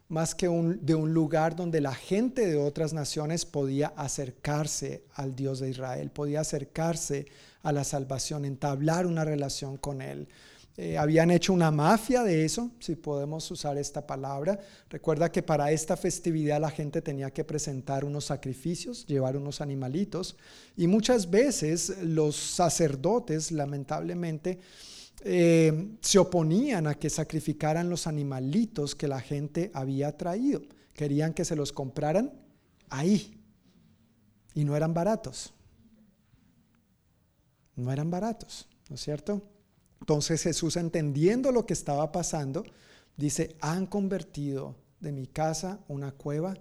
más que de un lugar donde la gente de otras naciones podía acercarse al Dios de Israel, podía acercarse a la salvación, entablar una relación con Él. Eh, habían hecho una mafia de eso, si podemos usar esta palabra. Recuerda que para esta festividad la gente tenía que presentar unos sacrificios, llevar unos animalitos, y muchas veces los sacerdotes, lamentablemente, eh, se oponían a que sacrificaran los animalitos que la gente había traído. Querían que se los compraran ahí. Y no eran baratos. No eran baratos, ¿no es cierto? Entonces Jesús, entendiendo lo que estaba pasando, dice, han convertido de mi casa una cueva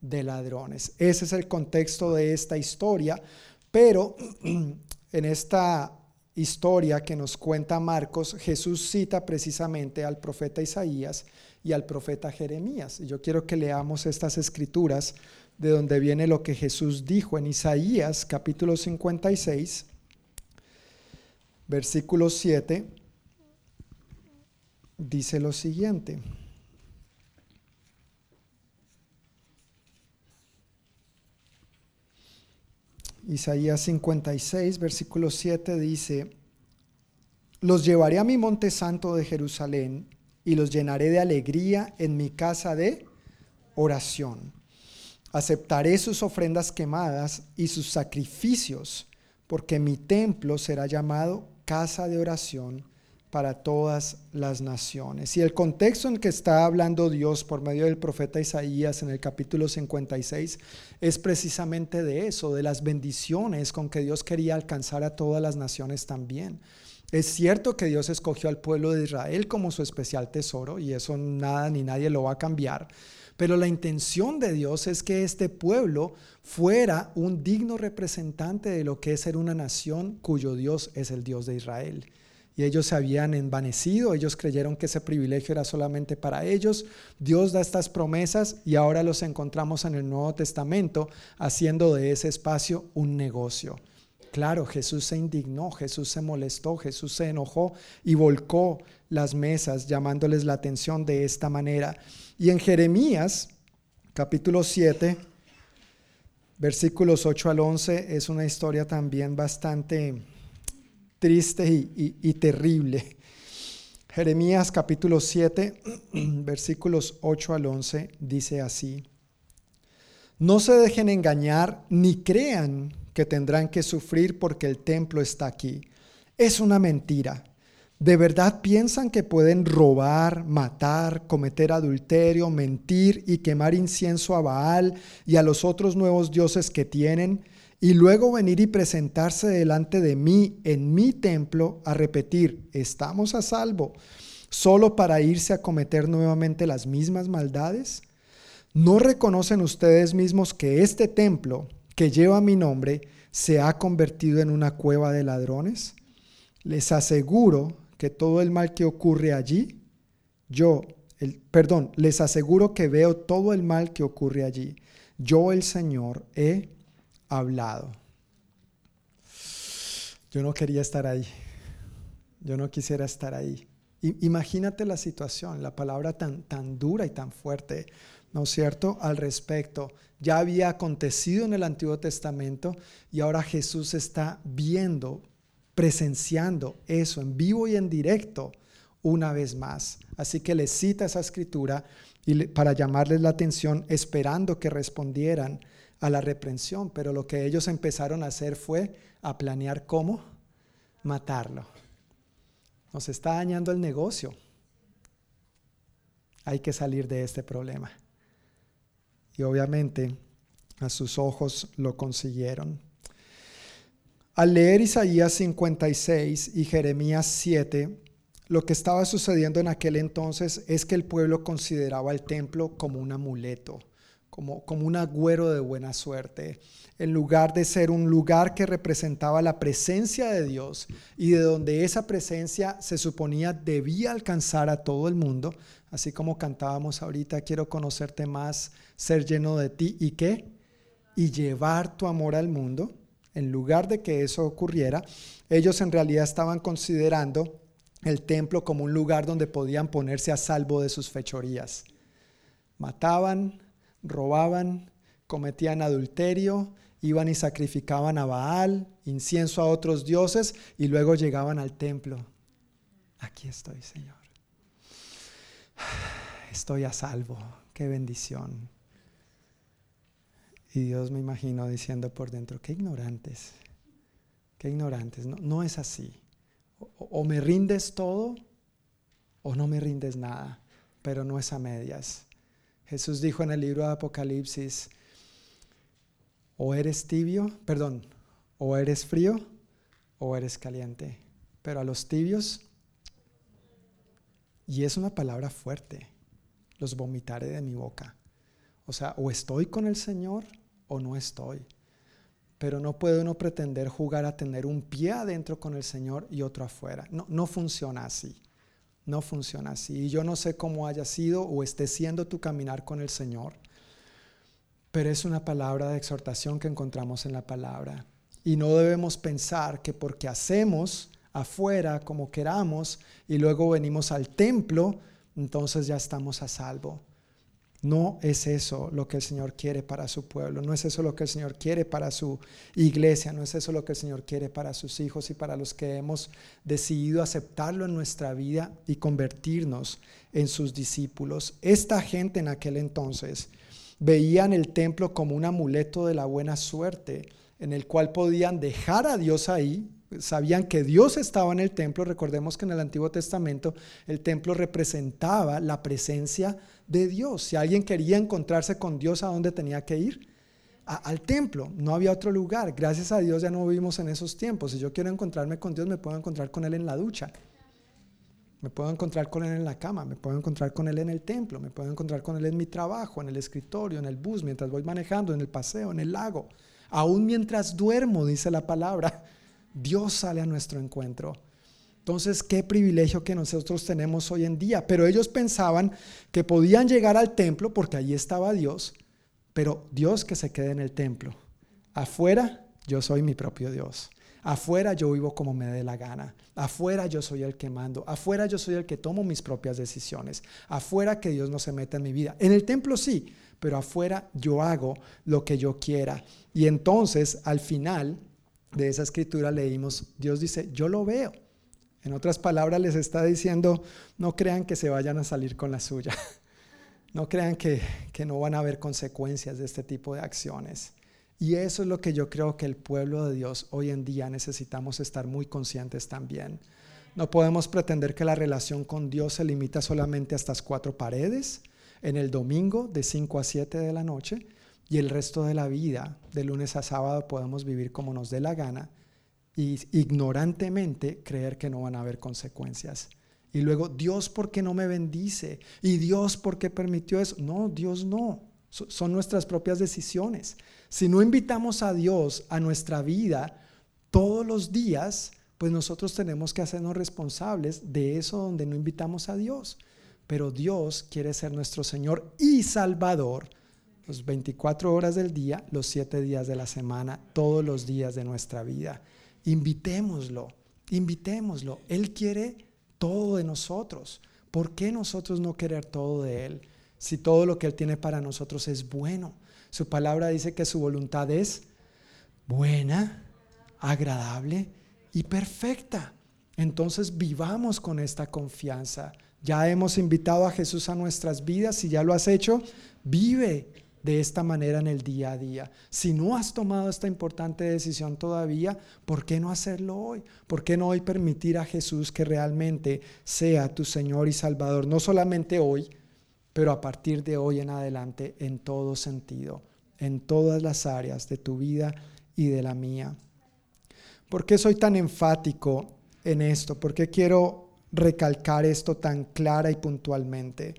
de ladrones. Ese es el contexto de esta historia, pero en esta historia que nos cuenta Marcos, Jesús cita precisamente al profeta Isaías y al profeta Jeremías. Y yo quiero que leamos estas escrituras de donde viene lo que Jesús dijo en Isaías capítulo 56, versículo 7, dice lo siguiente. Isaías 56, versículo 7 dice, los llevaré a mi monte santo de Jerusalén y los llenaré de alegría en mi casa de oración. Aceptaré sus ofrendas quemadas y sus sacrificios, porque mi templo será llamado casa de oración para todas las naciones. Y el contexto en que está hablando Dios por medio del profeta Isaías en el capítulo 56 es precisamente de eso, de las bendiciones con que Dios quería alcanzar a todas las naciones también. Es cierto que Dios escogió al pueblo de Israel como su especial tesoro y eso nada ni nadie lo va a cambiar. Pero la intención de Dios es que este pueblo fuera un digno representante de lo que es ser una nación cuyo Dios es el Dios de Israel. Y ellos se habían envanecido, ellos creyeron que ese privilegio era solamente para ellos. Dios da estas promesas y ahora los encontramos en el Nuevo Testamento haciendo de ese espacio un negocio. Claro, Jesús se indignó, Jesús se molestó, Jesús se enojó y volcó las mesas llamándoles la atención de esta manera. Y en Jeremías, capítulo 7, versículos 8 al 11, es una historia también bastante triste y, terrible. Jeremías capítulo 7, versículos 8 al 11, dice así, no se dejen engañar ni crean que tendrán que sufrir porque el templo está aquí. Es una mentira. ¿De verdad piensan que pueden robar, matar, cometer adulterio, mentir y quemar incienso a Baal y a los otros nuevos dioses que tienen y luego venir y presentarse delante de mí en mi templo a repetir, estamos a salvo, solo para irse a cometer nuevamente las mismas maldades? ¿No reconocen ustedes mismos que este templo que lleva mi nombre se ha convertido en una cueva de ladrones? Les aseguro que todo el mal que ocurre allí, yo, el, perdón, les aseguro que veo todo el mal que ocurre allí. Yo, el Señor, he hablado. Yo no quería estar ahí. Yo no quisiera estar ahí. imagínate la situación, la palabra tan, tan dura y tan fuerte, ¿no es cierto?, al respecto. Ya había acontecido en el Antiguo Testamento y ahora Jesús está viendo presenciando eso en vivo y en directo una vez más. Así que les cita esa escritura y para llamarles la atención, esperando que respondieran a la reprensión. Pero lo que ellos empezaron a hacer fue a planear cómo matarlo. Nos está dañando el negocio. Hay que salir de este problema. Y obviamente a sus ojos lo consiguieron. Al leer Isaías 56 y Jeremías 7, lo que estaba sucediendo en aquel entonces es que el pueblo consideraba el templo como un amuleto, como, como un agüero de buena suerte, en lugar de ser un lugar que representaba la presencia de Dios y de donde esa presencia se suponía debía alcanzar a todo el mundo, así como cantábamos ahorita, quiero conocerte más, ser lleno de ti y qué, y llevar tu amor al mundo en lugar de que eso ocurriera, ellos en realidad estaban considerando el templo como un lugar donde podían ponerse a salvo de sus fechorías. Mataban, robaban, cometían adulterio, iban y sacrificaban a Baal, incienso a otros dioses y luego llegaban al templo. Aquí estoy, Señor. Estoy a salvo. Qué bendición. Y Dios me imagino diciendo por dentro, qué ignorantes, qué ignorantes. No, es así. O, o me rindes todo o no me rindes nada, pero no es a medias. Jesús dijo en el libro de Apocalipsis, o eres tibio, perdón, o eres frío o eres caliente. Pero a los tibios, y es una palabra fuerte, los vomitaré de mi boca. O sea, o estoy con el Señor o no estoy. Pero no puede uno pretender jugar a tener un pie adentro con el Señor y otro afuera. No, no funciona así. No funciona así. Y yo no sé cómo haya sido o esté siendo tu caminar con el Señor. Pero es una palabra de exhortación que encontramos en la palabra. Y no debemos pensar que porque hacemos afuera como queramos y luego venimos al templo, entonces ya estamos a salvo. No es eso lo que el Señor quiere para su pueblo, no es eso lo que el Señor quiere para su iglesia, no es eso lo que el Señor quiere para sus hijos y para los que hemos decidido aceptarlo en nuestra vida y convertirnos en sus discípulos. Esta gente en aquel entonces veían el templo como un amuleto de la buena suerte en el cual podían dejar a Dios ahí. Sabían que Dios estaba en el templo. Recordemos que en el Antiguo Testamento el templo representaba la presencia de Dios. Si alguien quería encontrarse con Dios, ¿a dónde tenía que ir? al templo. No había otro lugar. Gracias a Dios ya no vivimos en esos tiempos. Si yo quiero encontrarme con Dios, me puedo encontrar con Él en la ducha. Me puedo encontrar con Él en la cama, me puedo encontrar con Él en el templo, me puedo encontrar con Él en mi trabajo, en el escritorio, en el bus, mientras voy manejando, en el paseo, en el lago. Aún mientras duermo, dice la palabra, Dios sale a nuestro encuentro. Entonces, qué privilegio que nosotros tenemos hoy en día. Pero ellos pensaban que podían llegar al templo porque allí estaba Dios, pero Dios que se quede en el templo. Afuera, yo soy mi propio Dios. Afuera yo vivo como me dé la gana. Afuera yo soy el que mando. Afuera yo soy el que tomo mis propias decisiones. Afuera que Dios no se meta en mi vida. En el templo sí, pero afuera yo hago lo que yo quiera. Y entonces al final de esa escritura leímos, Dios dice, yo lo veo. En otras palabras les está diciendo, no crean que se vayan a salir con la suya. No crean que, que no van a haber consecuencias de este tipo de acciones. Y eso es lo que yo creo que el pueblo de Dios hoy en día necesitamos estar muy conscientes también. No podemos pretender que la relación con Dios se limita solamente a estas cuatro paredes, en el domingo de 5 a 7 de la noche y el resto de la vida, de lunes a sábado, podemos vivir como nos dé la gana y ignorantemente creer que no van a haber consecuencias. Y luego, Dios, ¿por qué no me bendice? Y Dios, ¿por qué permitió eso? No, Dios no. Son nuestras propias decisiones. Si no invitamos a Dios a nuestra vida todos los días, pues nosotros tenemos que hacernos responsables de eso donde no invitamos a Dios pero Dios quiere ser nuestro Señor y Salvador los 24 horas del día, los 7 días de la semana, todos los días de nuestra vida. Invitémoslo, invitémoslo. Él quiere todo de nosotros. ¿Por qué nosotros no querer todo de Él? Si todo lo que Él tiene para nosotros es bueno. Su palabra dice que su voluntad es buena, agradable y perfecta. Entonces vivamos con esta confianza. Ya hemos invitado a Jesús a nuestras vidas. Si ya lo has hecho, vive de esta manera en el día a día. Si no has tomado esta importante decisión todavía, ¿por qué no hacerlo hoy? ¿Por qué no hoy permitir a Jesús que realmente sea tu Señor y Salvador? No solamente hoy, pero a partir de hoy en adelante en todo sentido, en todas las áreas de tu vida y de la mía. ¿Por qué soy tan enfático en esto? ¿Por qué quiero recalcar esto tan clara y puntualmente.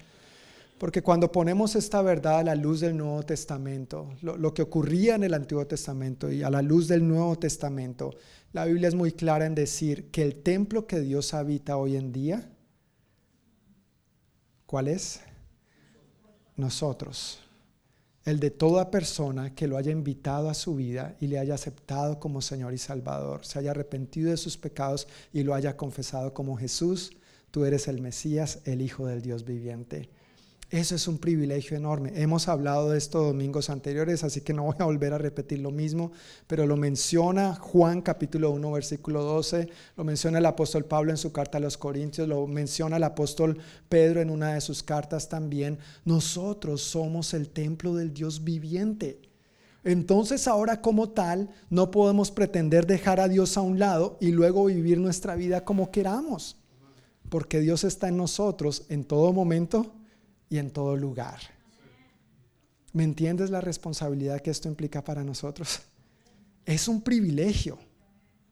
Porque cuando ponemos esta verdad a la luz del Nuevo Testamento, lo, que ocurría en el Antiguo Testamento y a la luz del Nuevo Testamento, la Biblia es muy clara en decir que el templo que Dios habita hoy en día, ¿cuál es? Nosotros el de toda persona que lo haya invitado a su vida y le haya aceptado como Señor y Salvador, se haya arrepentido de sus pecados y lo haya confesado como Jesús, tú eres el Mesías, el Hijo del Dios viviente. Eso es un privilegio enorme. Hemos hablado de esto domingos anteriores, así que no voy a volver a repetir lo mismo, pero lo menciona Juan capítulo 1, versículo 12, lo menciona el apóstol Pablo en su carta a los Corintios, lo menciona el apóstol Pedro en una de sus cartas también. Nosotros somos el templo del Dios viviente. Entonces ahora como tal no podemos pretender dejar a Dios a un lado y luego vivir nuestra vida como queramos, porque Dios está en nosotros en todo momento y en todo lugar. ¿Me entiendes la responsabilidad que esto implica para nosotros? Es un privilegio,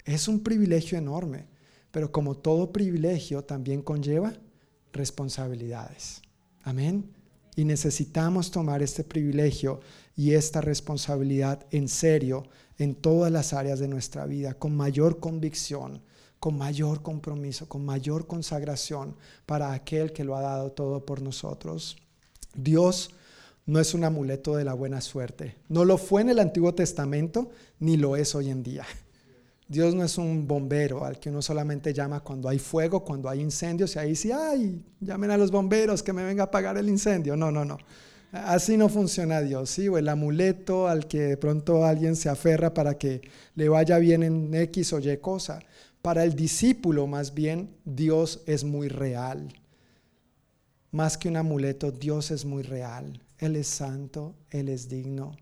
es un privilegio enorme, pero como todo privilegio también conlleva responsabilidades. Amén. Y necesitamos tomar este privilegio y esta responsabilidad en serio en todas las áreas de nuestra vida, con mayor convicción, con mayor compromiso, con mayor consagración para aquel que lo ha dado todo por nosotros. Dios no es un amuleto de la buena suerte. No lo fue en el Antiguo Testamento, ni lo es hoy en día. Dios no es un bombero al que uno solamente llama cuando hay fuego, cuando hay incendios, y ahí sí, ay, llamen a los bomberos que me venga a apagar el incendio. No, no, no. Así no funciona Dios, ¿sí? O el amuleto al que de pronto alguien se aferra para que le vaya bien en X o Y cosa. Para el discípulo, más bien, Dios es muy real. Más que un amuleto, Dios es muy real. Él es santo, Él es digno,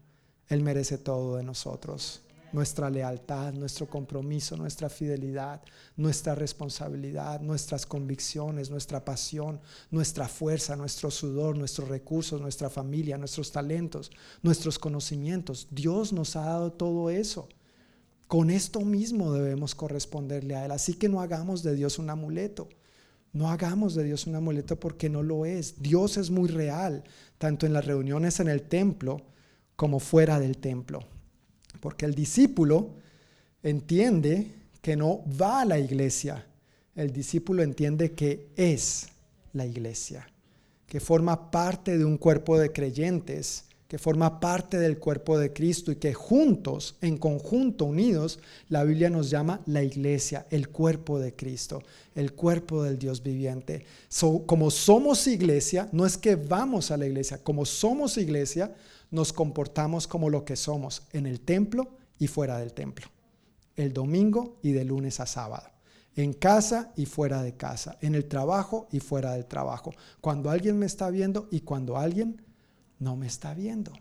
Él merece todo de nosotros. Nuestra lealtad, nuestro compromiso, nuestra fidelidad, nuestra responsabilidad, nuestras convicciones, nuestra pasión, nuestra fuerza, nuestro sudor, nuestros recursos, nuestra familia, nuestros talentos, nuestros conocimientos. Dios nos ha dado todo eso. Con esto mismo debemos corresponderle a Él. Así que no hagamos de Dios un amuleto. No hagamos de Dios un amuleto porque no lo es. Dios es muy real, tanto en las reuniones en el templo como fuera del templo. Porque el discípulo entiende que no va a la iglesia. El discípulo entiende que es la iglesia, que forma parte de un cuerpo de creyentes que forma parte del cuerpo de Cristo y que juntos, en conjunto, unidos, la Biblia nos llama la iglesia, el cuerpo de Cristo, el cuerpo del Dios viviente. como somos iglesia, no es que vamos a la iglesia, como somos iglesia, nos comportamos como lo que somos en el templo y fuera del templo, el domingo y de lunes a sábado en casa y fuera de casa, en el trabajo y fuera del trabajo, cuando alguien me está viendo y cuando alguien no me está viendo.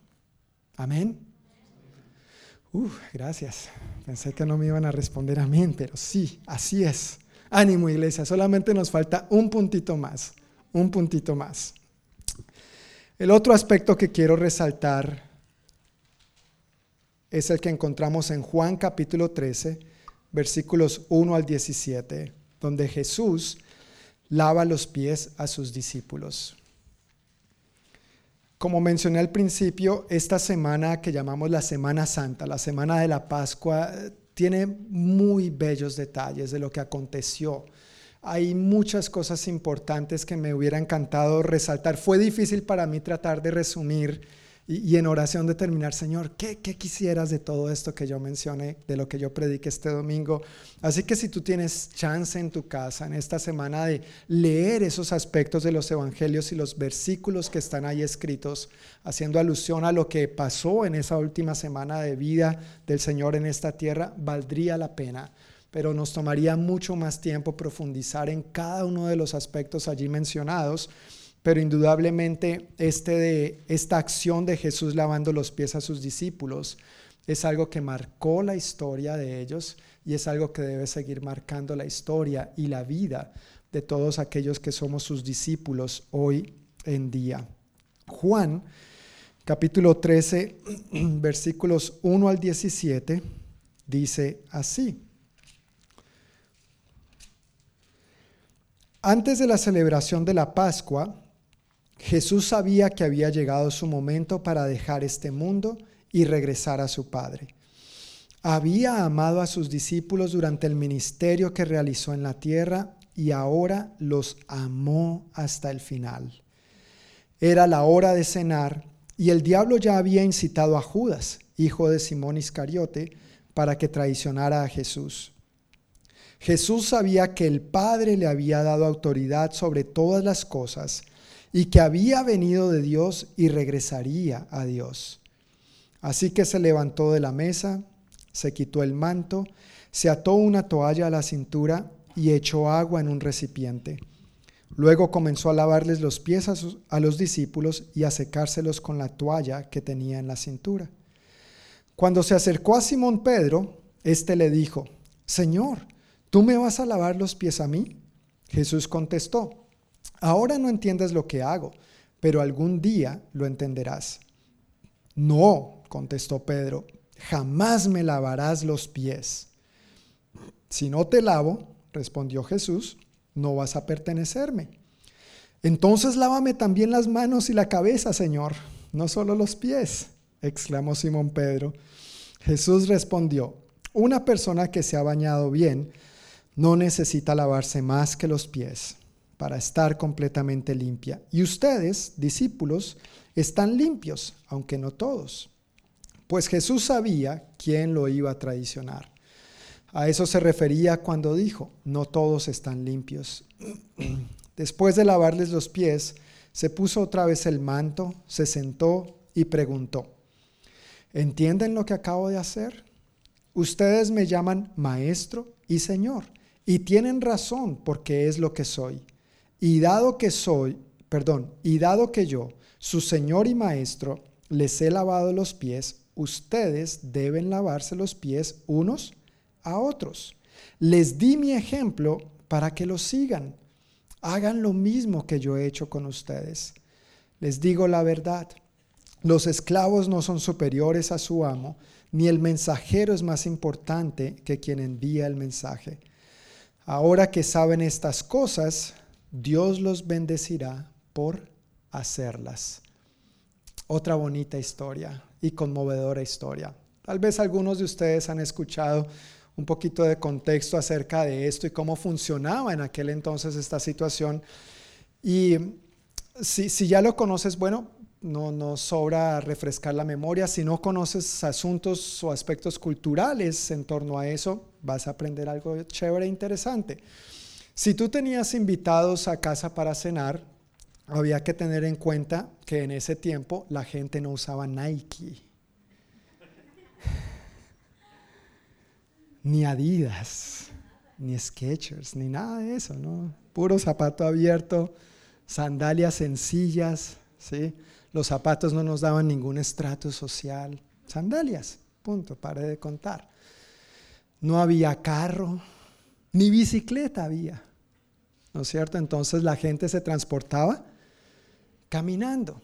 Amén. Uf, gracias. Pensé que no me iban a responder amén, pero sí, así es. Ánimo iglesia, solamente nos falta un puntito más, un puntito más. El otro aspecto que quiero resaltar es el que encontramos en Juan capítulo 13, versículos 1 al 17, donde Jesús lava los pies a sus discípulos. Como mencioné al principio, esta semana que llamamos la Semana Santa, la Semana de la Pascua, tiene muy bellos detalles de lo que aconteció. Hay muchas cosas importantes que me hubiera encantado resaltar. Fue difícil para mí tratar de resumir y, en oración determinar, Señor, ¿qué, ¿qué, quisieras de todo esto que yo mencioné, de lo que yo prediqué este domingo? Así que si tú tienes chance en tu casa en esta semana de leer esos aspectos de los evangelios y los versículos que están ahí escritos, haciendo alusión a lo que pasó en esa última semana de vida del Señor en esta tierra, valdría la pena pero nos tomaría mucho más tiempo profundizar en cada uno de los aspectos allí mencionados pero indudablemente este de, esta acción de Jesús lavando los pies a sus discípulos es algo que marcó la historia de ellos y es algo que debe seguir marcando la historia y la vida de todos aquellos que somos sus discípulos hoy en día. Juan, capítulo 13, versículos 1 al 17, dice así. Antes de la celebración de la Pascua, Jesús sabía que había llegado su momento para dejar este mundo y regresar a su Padre. Había amado a sus discípulos durante el ministerio que realizó en la tierra y ahora los amó hasta el final. Era la hora de cenar y el diablo ya había incitado a Judas, hijo de Simón Iscariote, para que traicionara a Jesús. Jesús sabía que el Padre le había dado autoridad sobre todas las cosas y que había venido de Dios y regresaría a Dios. Así que se levantó de la mesa, se quitó el manto, se ató una toalla a la cintura y echó agua en un recipiente. Luego comenzó a lavarles los pies a, los discípulos y a secárselos con la toalla que tenía en la cintura. Cuando se acercó a Simón Pedro, éste le dijo, Señor, ¿tú me vas a lavar los pies a mí? Jesús contestó, ahora no entiendes lo que hago, pero algún día lo entenderás. No, contestó Pedro, jamás me lavarás los pies. Si no te lavo, respondió Jesús, no vas a pertenecerme. Entonces lávame también las manos y la cabeza, Señor, no solo los pies, exclamó Simón Pedro. Jesús respondió, una persona que se ha bañado bien no necesita lavarse más que los pies para estar completamente limpia. Y ustedes, discípulos, están limpios, aunque no todos. Pues Jesús sabía quién lo iba a traicionar. A eso se refería cuando dijo, no todos están limpios. Después de lavarles los pies, se puso otra vez el manto, se sentó y preguntó, ¿entienden lo que acabo de hacer? Ustedes me llaman maestro y señor, y tienen razón porque es lo que soy. Y dado que soy, perdón, y dado que yo, su señor y maestro, les he lavado los pies, ustedes deben lavarse los pies unos a otros. Les di mi ejemplo para que lo sigan. Hagan lo mismo que yo he hecho con ustedes. Les digo la verdad. Los esclavos no son superiores a su amo, ni el mensajero es más importante que quien envía el mensaje. Ahora que saben estas cosas, Dios los bendecirá por hacerlas. Otra bonita historia y conmovedora historia. Tal vez algunos de ustedes han escuchado un poquito de contexto acerca de esto y cómo funcionaba en aquel entonces esta situación. Y si, si ya lo conoces, bueno, no nos sobra refrescar la memoria. Si no conoces asuntos o aspectos culturales en torno a eso, vas a aprender algo chévere e interesante. Si tú tenías invitados a casa para cenar, había que tener en cuenta que en ese tiempo la gente no usaba Nike. ni Adidas, ni Skechers, ni nada de eso, ¿no? Puro zapato abierto, sandalias sencillas, ¿sí? Los zapatos no nos daban ningún estrato social. Sandalias, punto, pare de contar. No había carro, ni bicicleta había, ¿no es cierto? Entonces la gente se transportaba caminando.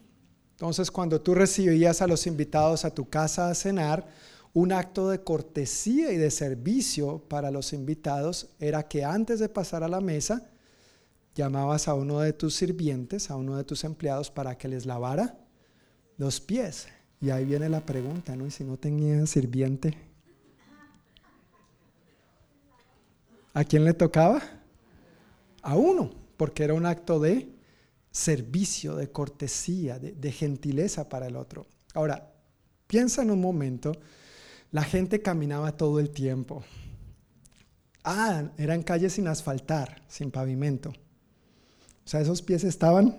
Entonces cuando tú recibías a los invitados a tu casa a cenar, un acto de cortesía y de servicio para los invitados era que antes de pasar a la mesa, llamabas a uno de tus sirvientes, a uno de tus empleados para que les lavara los pies. Y ahí viene la pregunta, ¿no? ¿Y si no tenía sirviente? ¿A quién le tocaba? A uno, porque era un acto de servicio, de cortesía, de, gentileza para el otro. Ahora, piensa en un momento la gente caminaba todo el tiempo. Ah, eran calles sin asfaltar, sin pavimento. O sea, esos pies estaban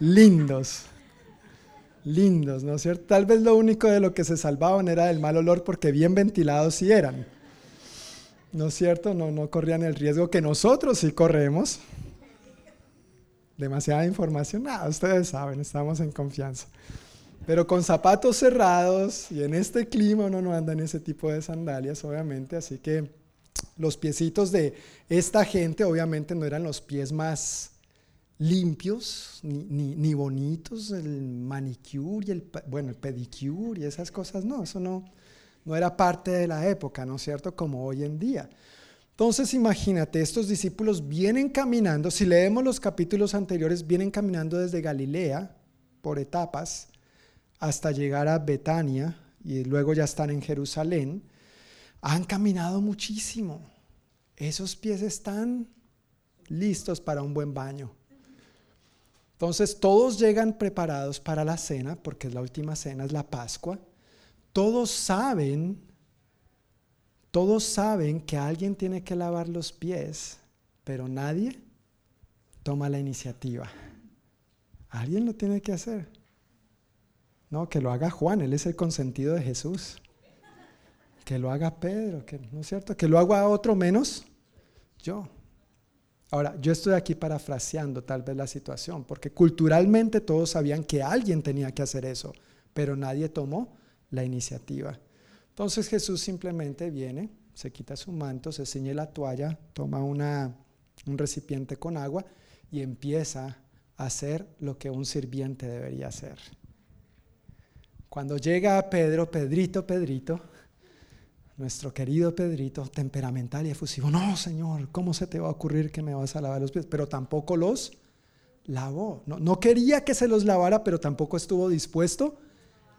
lindos, lindos, ¿no es cierto? Tal vez lo único de lo que se salvaban era el mal olor porque bien ventilados sí eran. ¿No es cierto? No, no corrían el riesgo que nosotros sí corremos. Demasiada información. Nada, ustedes saben, estamos en confianza. Pero con zapatos cerrados y en este clima uno no anda en ese tipo de sandalias, obviamente. Así que los piecitos de esta gente obviamente no eran los pies más limpios ni, ni, bonitos, el manicure y el, bueno, el pedicure y esas cosas, no, eso no, no era parte de la época, ¿no es cierto? Como hoy en día. Entonces imagínate, estos discípulos vienen caminando, si leemos los capítulos anteriores, vienen caminando desde Galilea por etapas hasta llegar a Betania y luego ya están en Jerusalén, han caminado muchísimo. Esos pies están listos para un buen baño. Entonces todos llegan preparados para la cena, porque la última cena es la Pascua. Todos saben, todos saben que alguien tiene que lavar los pies, pero nadie toma la iniciativa. Alguien lo tiene que hacer. No, que lo haga Juan, él es el consentido de Jesús. Que lo haga Pedro, que, ¿no es cierto? Que lo haga otro menos yo. Ahora, yo estoy aquí parafraseando tal vez la situación, porque culturalmente todos sabían que alguien tenía que hacer eso, pero nadie tomó la iniciativa. Entonces Jesús simplemente viene, se quita su manto, se ciñe la toalla, toma una, un recipiente con agua y empieza a hacer lo que un sirviente debería hacer. Cuando llega a Pedro, Pedrito, Pedrito, nuestro querido Pedrito, temperamental y efusivo, no, Señor, ¿cómo se te va a ocurrir que me vas a lavar los pies? Pero tampoco los lavó. No quería que se los lavara, pero tampoco estuvo dispuesto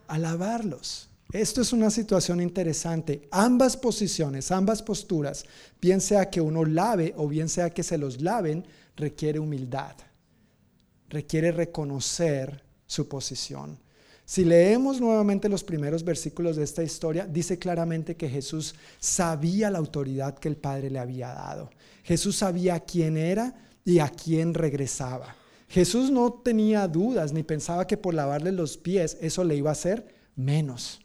a lavarlos. Esto es una situación interesante. Ambas posiciones, ambas posturas, bien sea que uno lave o bien sea que se los laven, requiere humildad. Requiere reconocer su posición. Si leemos nuevamente los primeros versículos de esta historia, dice claramente que Jesús sabía la autoridad que el Padre le había dado. Jesús sabía quién era y a quién regresaba. Jesús no tenía dudas ni pensaba que por lavarle los pies eso le iba a hacer menos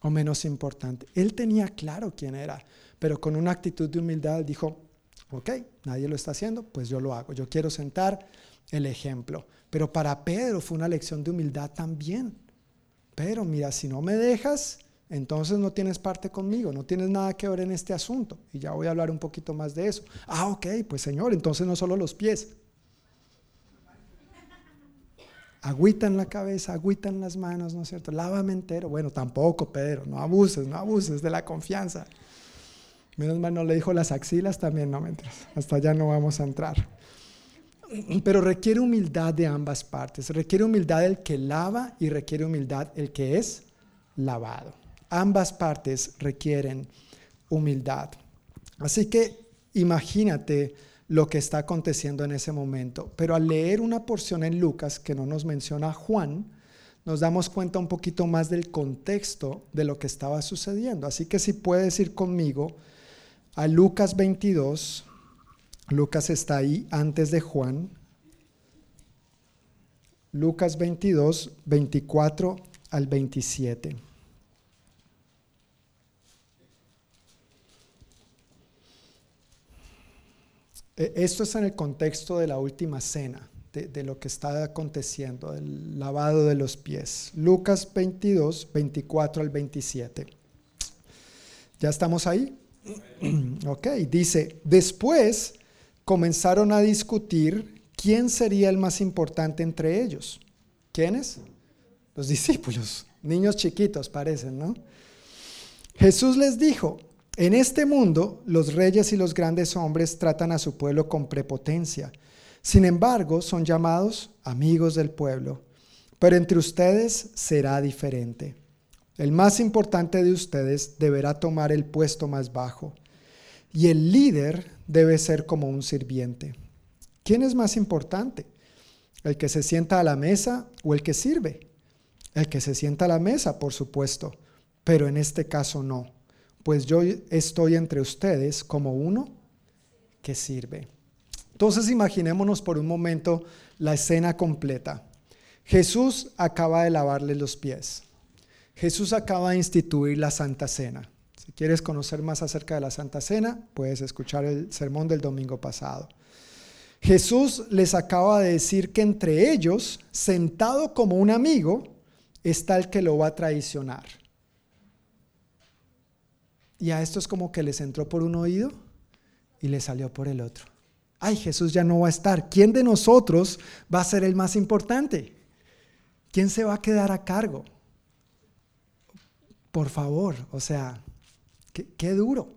o menos importante. Él tenía claro quién era, pero con una actitud de humildad dijo, ok, nadie lo está haciendo, pues yo lo hago. Yo quiero sentar el ejemplo. Pero para Pedro fue una lección de humildad también. Pero mira, si no me dejas, entonces no tienes parte conmigo, no tienes nada que ver en este asunto. Y ya voy a hablar un poquito más de eso. Ah, ok, pues Señor, entonces no solo los pies. Agüita la cabeza, agüita las manos, ¿no es cierto? Lávame entero. Bueno, tampoco, Pedro, no abuses, no abuses de la confianza. Menos mal no le dijo las axilas también, no me Hasta allá no vamos a entrar. Pero requiere humildad de ambas partes. Requiere humildad el que lava y requiere humildad el que es lavado. Ambas partes requieren humildad. Así que imagínate lo que está aconteciendo en ese momento. Pero al leer una porción en Lucas que no nos menciona Juan, nos damos cuenta un poquito más del contexto de lo que estaba sucediendo. Así que si puedes ir conmigo a Lucas 22, Lucas está ahí antes de Juan. Lucas 22, 24 al 27. Esto es en el contexto de la última cena, de, de, lo que está aconteciendo, el lavado de los pies. Lucas 22, 24 al 27. ¿Ya estamos ahí? Ok, dice, después comenzaron a discutir quién sería el más importante entre ellos. ¿Quiénes? Los discípulos, niños chiquitos parecen, ¿no? Jesús les dijo, en este mundo los reyes y los grandes hombres tratan a su pueblo con prepotencia. Sin embargo, son llamados amigos del pueblo. Pero entre ustedes será diferente. El más importante de ustedes deberá tomar el puesto más bajo y el líder debe ser como un sirviente. ¿Quién es más importante? ¿El que se sienta a la mesa o el que sirve? El que se sienta a la mesa, por supuesto, pero en este caso no, pues yo estoy entre ustedes como uno que sirve. Entonces imaginémonos por un momento la escena completa. Jesús acaba de lavarle los pies. Jesús acaba de instituir la Santa Cena. Si quieres conocer más acerca de la Santa Cena, puedes escuchar el sermón del domingo pasado. Jesús les acaba de decir que entre ellos, sentado como un amigo, está el que lo va a traicionar. Y a esto es como que les entró por un oído y le salió por el otro. Ay, Jesús ya no va a estar. ¿Quién de nosotros va a ser el más importante? ¿Quién se va a quedar a cargo? Por favor, o sea, Qué, duro.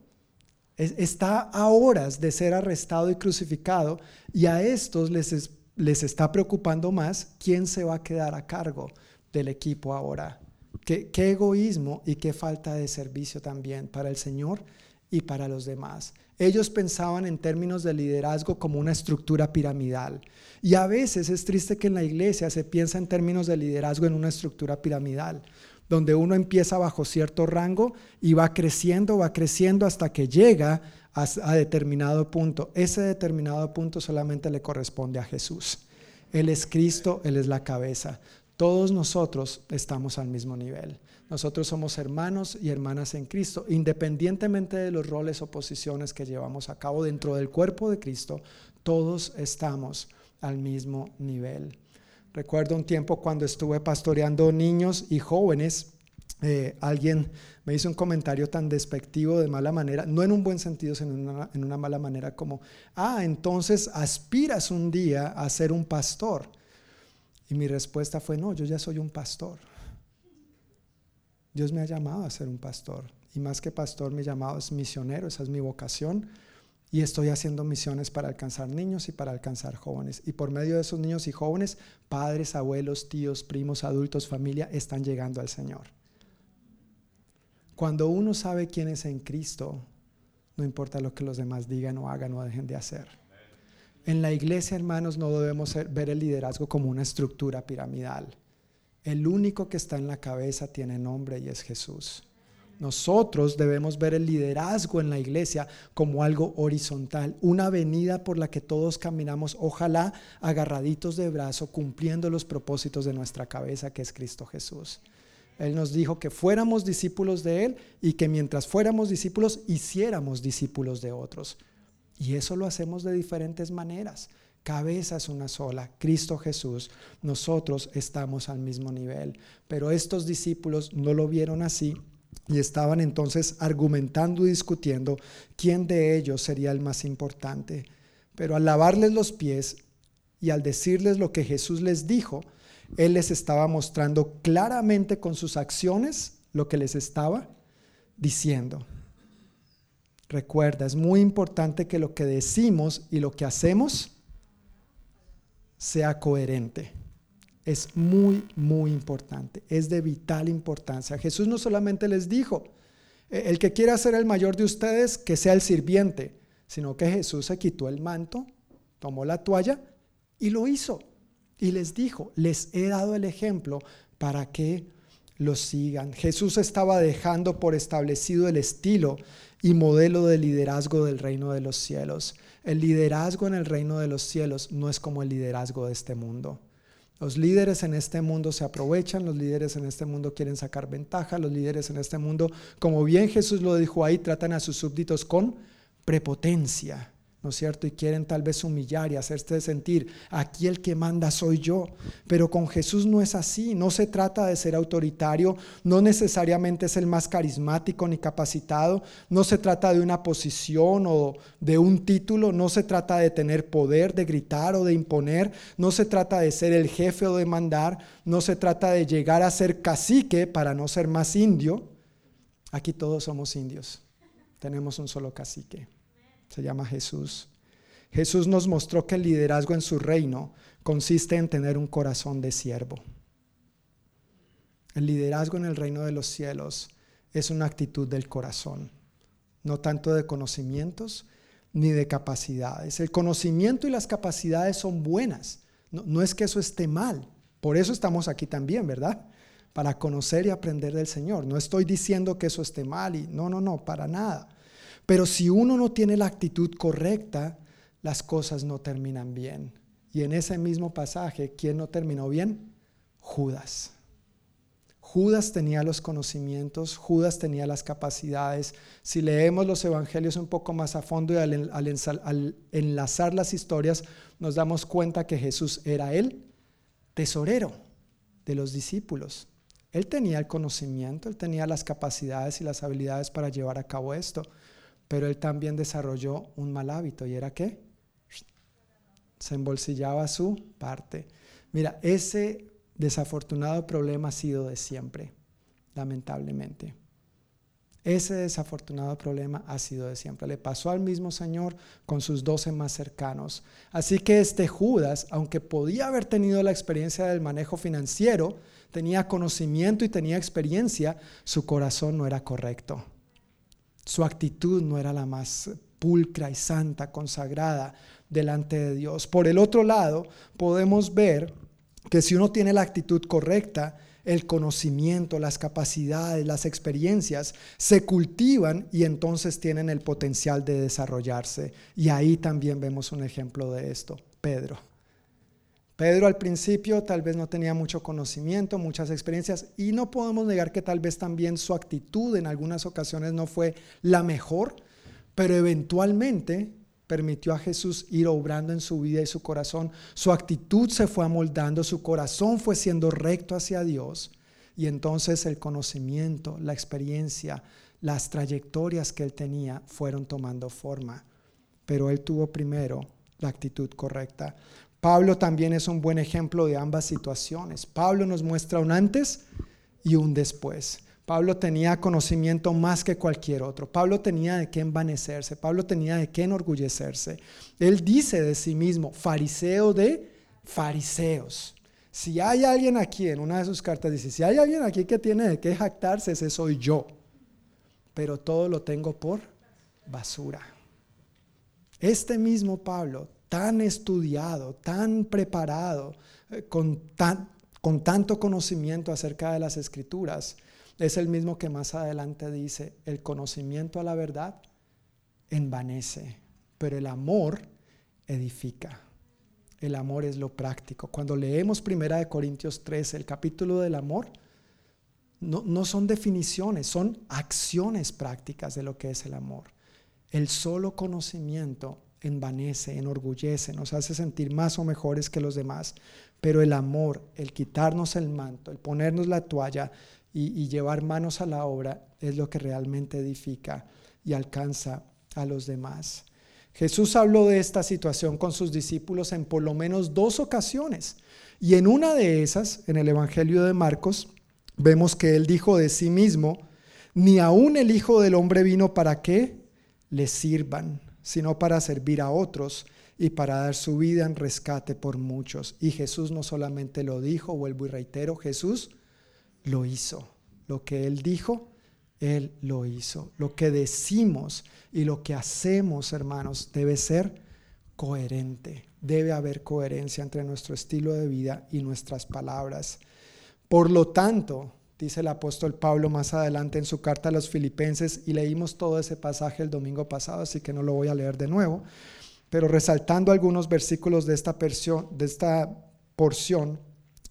está a horas de ser arrestado y crucificado y a estos les, les está preocupando más quién se va a quedar a cargo del equipo ahora. Qué, egoísmo y qué falta de servicio también para el Señor y para los demás. Ellos pensaban en términos de liderazgo como una estructura piramidal. Y a veces es triste que en la iglesia se piensa en términos de liderazgo en una estructura piramidal donde uno empieza bajo cierto rango y va creciendo, va creciendo hasta que llega a, determinado punto. Ese determinado punto solamente le corresponde a Jesús. Él es Cristo, Él es la cabeza. Todos nosotros estamos al mismo nivel. Nosotros somos hermanos y hermanas en Cristo, independientemente de los roles o posiciones que llevamos a cabo dentro del cuerpo de Cristo, todos estamos al mismo nivel. Recuerdo un tiempo cuando estuve pastoreando niños y jóvenes, eh, alguien me hizo un comentario tan despectivo de mala manera, no en un buen sentido, sino una, en una mala manera, como, ah, entonces aspiras un día a ser un pastor. Y mi respuesta fue, no, yo ya soy un pastor. Dios me ha llamado a ser un pastor. Y más que pastor, mi llamado es misionero, esa es mi vocación. Y estoy haciendo misiones para alcanzar niños y para alcanzar jóvenes. Y por medio de esos niños y jóvenes, padres, abuelos, tíos, primos, adultos, familia, están llegando al Señor. Cuando uno sabe quién es en Cristo, no importa lo que los demás digan o hagan o dejen de hacer. En la iglesia, hermanos, no debemos ver el liderazgo como una estructura piramidal. El único que está en la cabeza tiene nombre y es Jesús. Nosotros debemos ver el liderazgo en la iglesia como algo horizontal, una avenida por la que todos caminamos, ojalá agarraditos de brazo, cumpliendo los propósitos de nuestra cabeza, que es Cristo Jesús. Él nos dijo que fuéramos discípulos de Él y que mientras fuéramos discípulos, hiciéramos discípulos de otros. Y eso lo hacemos de diferentes maneras. Cabeza es una sola, Cristo Jesús. Nosotros estamos al mismo nivel. Pero estos discípulos no lo vieron así y estaban entonces argumentando y discutiendo quién de ellos sería el más importante. Pero al lavarles los pies y al decirles lo que Jesús les dijo, Él les estaba mostrando claramente con sus acciones lo que les estaba diciendo. Recuerda, es muy importante que lo que decimos y lo que hacemos sea coherente es muy, muy importante, es de vital importancia. Jesús no solamente les dijo, e, el que quiera ser el mayor de ustedes, que sea el sirviente, sino que Jesús se quitó el manto, tomó la toalla y lo hizo. Y les dijo, les he dado el ejemplo para que lo sigan. Jesús estaba dejando por establecido el estilo y modelo de liderazgo del reino de los cielos. El liderazgo en el reino de los cielos no es como el liderazgo de este mundo. Los líderes en este mundo se aprovechan, los líderes en este mundo quieren sacar ventaja, los líderes en este mundo, como bien Jesús lo dijo ahí, tratan a sus súbditos con prepotencia. ¿No es cierto? Y quieren tal vez humillar y hacerse sentir, aquí el que manda soy yo. Pero con Jesús no es así, no se trata de ser autoritario, no necesariamente es el más carismático ni capacitado, no se trata de una posición o de un título, no se trata de tener poder, de gritar o de imponer, no se trata de ser el jefe o de mandar, no se trata de llegar a ser cacique para no ser más indio. Aquí todos somos indios, tenemos un solo cacique se llama Jesús. Jesús nos mostró que el liderazgo en su reino consiste en tener un corazón de siervo. El liderazgo en el reino de los cielos es una actitud del corazón, no tanto de conocimientos ni de capacidades. El conocimiento y las capacidades son buenas, no, es que eso esté mal, por eso estamos aquí también, ¿verdad? Para conocer y aprender del Señor. No estoy diciendo que eso esté mal y no, no, no, para nada. Pero si uno no tiene la actitud correcta, las cosas no terminan bien. Y en ese mismo pasaje, ¿quién no terminó bien? Judas. Judas tenía los conocimientos, Judas tenía las capacidades. Si leemos los evangelios un poco más a fondo y al, al, enlazar las historias, nos damos cuenta que Jesús era el tesorero de los discípulos. Él tenía el conocimiento, él tenía las capacidades y las habilidades para llevar a cabo esto. Pero él también desarrolló un mal hábito y era que se embolsillaba su parte. Mira, ese desafortunado problema ha sido de siempre, lamentablemente. Ese desafortunado problema ha sido de siempre. Le pasó al mismo Señor con sus doce más cercanos. Así que este Judas, aunque podía haber tenido la experiencia del manejo financiero, tenía conocimiento y tenía experiencia, su corazón no era correcto. Su actitud no era la más pulcra y santa, consagrada delante de Dios. Por el otro lado, podemos ver que si uno tiene la actitud correcta, el conocimiento, las capacidades, las experiencias se cultivan y entonces tienen el potencial de desarrollarse. Y ahí también vemos un ejemplo de esto, Pedro. Pedro al principio tal vez no tenía mucho conocimiento, muchas experiencias y no podemos negar que tal vez también su actitud en algunas ocasiones no fue la mejor, pero eventualmente permitió a Jesús ir obrando en su vida y su corazón. Su actitud se fue amoldando, su corazón fue siendo recto hacia Dios y entonces el conocimiento, la experiencia, las trayectorias que él tenía fueron tomando forma. Pero él tuvo primero la actitud correcta. Pablo también es un buen ejemplo de ambas situaciones. Pablo nos muestra un antes y un después. Pablo tenía conocimiento más que cualquier otro. Pablo tenía de qué envanecerse. Pablo tenía de qué enorgullecerse. Él dice de sí mismo, fariseo de fariseos. Si hay alguien aquí en una de sus cartas, dice, si hay alguien aquí que tiene de qué jactarse, ese soy yo. Pero todo lo tengo por basura. Este mismo Pablo tan estudiado, tan preparado, eh, con, con tanto conocimiento acerca de las escrituras, es el mismo que más adelante dice, el conocimiento a la verdad envanece, pero el amor edifica. El amor es lo práctico. Cuando leemos Primera de Corintios 13, el capítulo del amor, no, no son definiciones, son acciones prácticas de lo que es el amor. El solo conocimiento envanece, enorgullece, nos hace sentir más o mejores que los demás. Pero el amor, el quitarnos el manto, el ponernos la toalla y, llevar manos a la obra es lo que realmente edifica y alcanza a los demás. Jesús habló de esta situación con sus discípulos en por lo menos dos ocasiones. Y en una de esas, en el Evangelio de Marcos, vemos que él dijo de sí mismo, ni aún el Hijo del Hombre vino para que le sirvan, sino para servir a otros y para dar su vida en rescate por muchos. Y Jesús no solamente lo dijo, vuelvo y reitero, Jesús lo hizo. Lo que Él dijo, Él lo hizo. Lo que decimos y lo que hacemos, hermanos, debe ser coherente. Debe haber coherencia entre nuestro estilo de vida y nuestras palabras. Por lo tanto, dice el apóstol Pablo más adelante en su carta a los filipenses, y leímos todo ese pasaje el domingo pasado, así que no lo voy a leer de nuevo, pero resaltando algunos versículos de esta, de esta porción,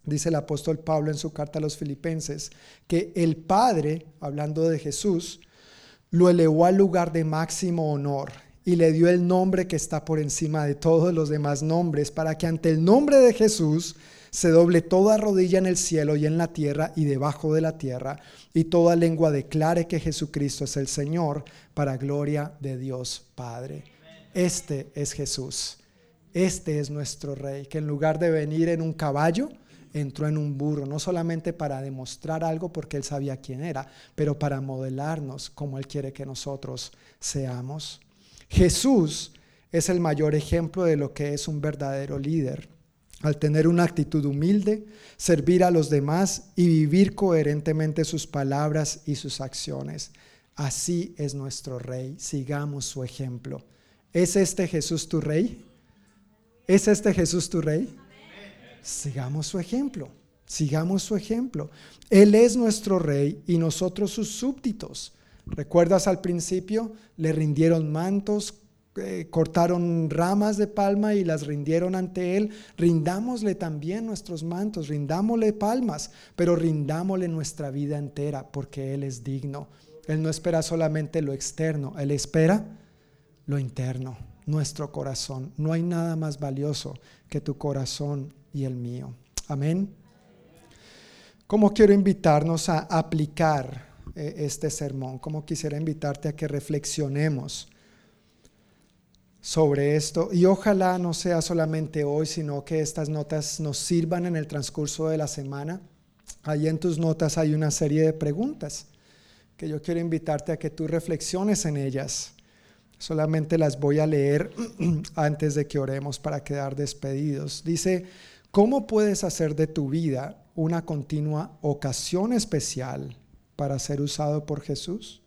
dice el apóstol Pablo en su carta a los filipenses, que el Padre, hablando de Jesús, lo elevó al lugar de máximo honor y le dio el nombre que está por encima de todos los demás nombres, para que ante el nombre de Jesús se doble toda rodilla en el cielo y en la tierra y debajo de la tierra, y toda lengua declare que Jesucristo es el Señor, para gloria de Dios Padre. Este es Jesús. Este es nuestro Rey, que en lugar de venir en un caballo, entró en un burro, no solamente para demostrar algo porque él sabía quién era, pero para modelarnos como él quiere que nosotros seamos. Jesús es el mayor ejemplo de lo que es un verdadero líder al tener una actitud humilde, servir a los demás y vivir coherentemente sus palabras y sus acciones. Así es nuestro Rey, sigamos su ejemplo. ¿Es este Jesús tu Rey? ¿Es este Jesús tu Rey? Sigamos su ejemplo, sigamos su ejemplo. Él es nuestro Rey y nosotros sus súbditos. ¿Recuerdas al principio? Le rindieron mantos, eh, cortaron ramas de palma y las rindieron ante Él, rindámosle también nuestros mantos, rindámosle palmas, pero rindámosle nuestra vida entera porque Él es digno. Él no espera solamente lo externo, Él espera lo interno, nuestro corazón. No hay nada más valioso que tu corazón y el mío. Amén. ¿Cómo quiero invitarnos a aplicar eh, este sermón? ¿Cómo quisiera invitarte a que reflexionemos? Sobre esto y ojalá no sea solamente hoy, sino que estas notas nos sirvan en el transcurso de la semana. Ahí en tus notas hay una serie de preguntas que yo quiero invitarte a que tú reflexiones en ellas. Solamente las voy a leer antes de que oremos para quedar despedidos. Dice, ¿cómo puedes hacer de tu vida una continua ocasión especial para ser usado por Jesús?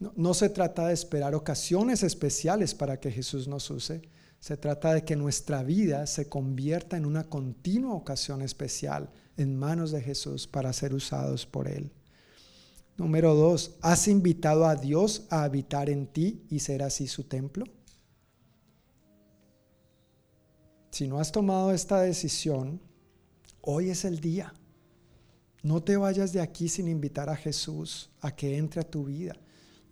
No, se trata de esperar ocasiones especiales para que Jesús nos use. Se trata de que nuestra vida se convierta en una continua ocasión especial en manos de Jesús para ser usados por Él. Número dos, ¿has invitado a Dios a habitar en ti y ser así su templo? si no has tomado esta decisión, hoy es el día. No te vayas de aquí sin invitar a Jesús a que entre a tu vida.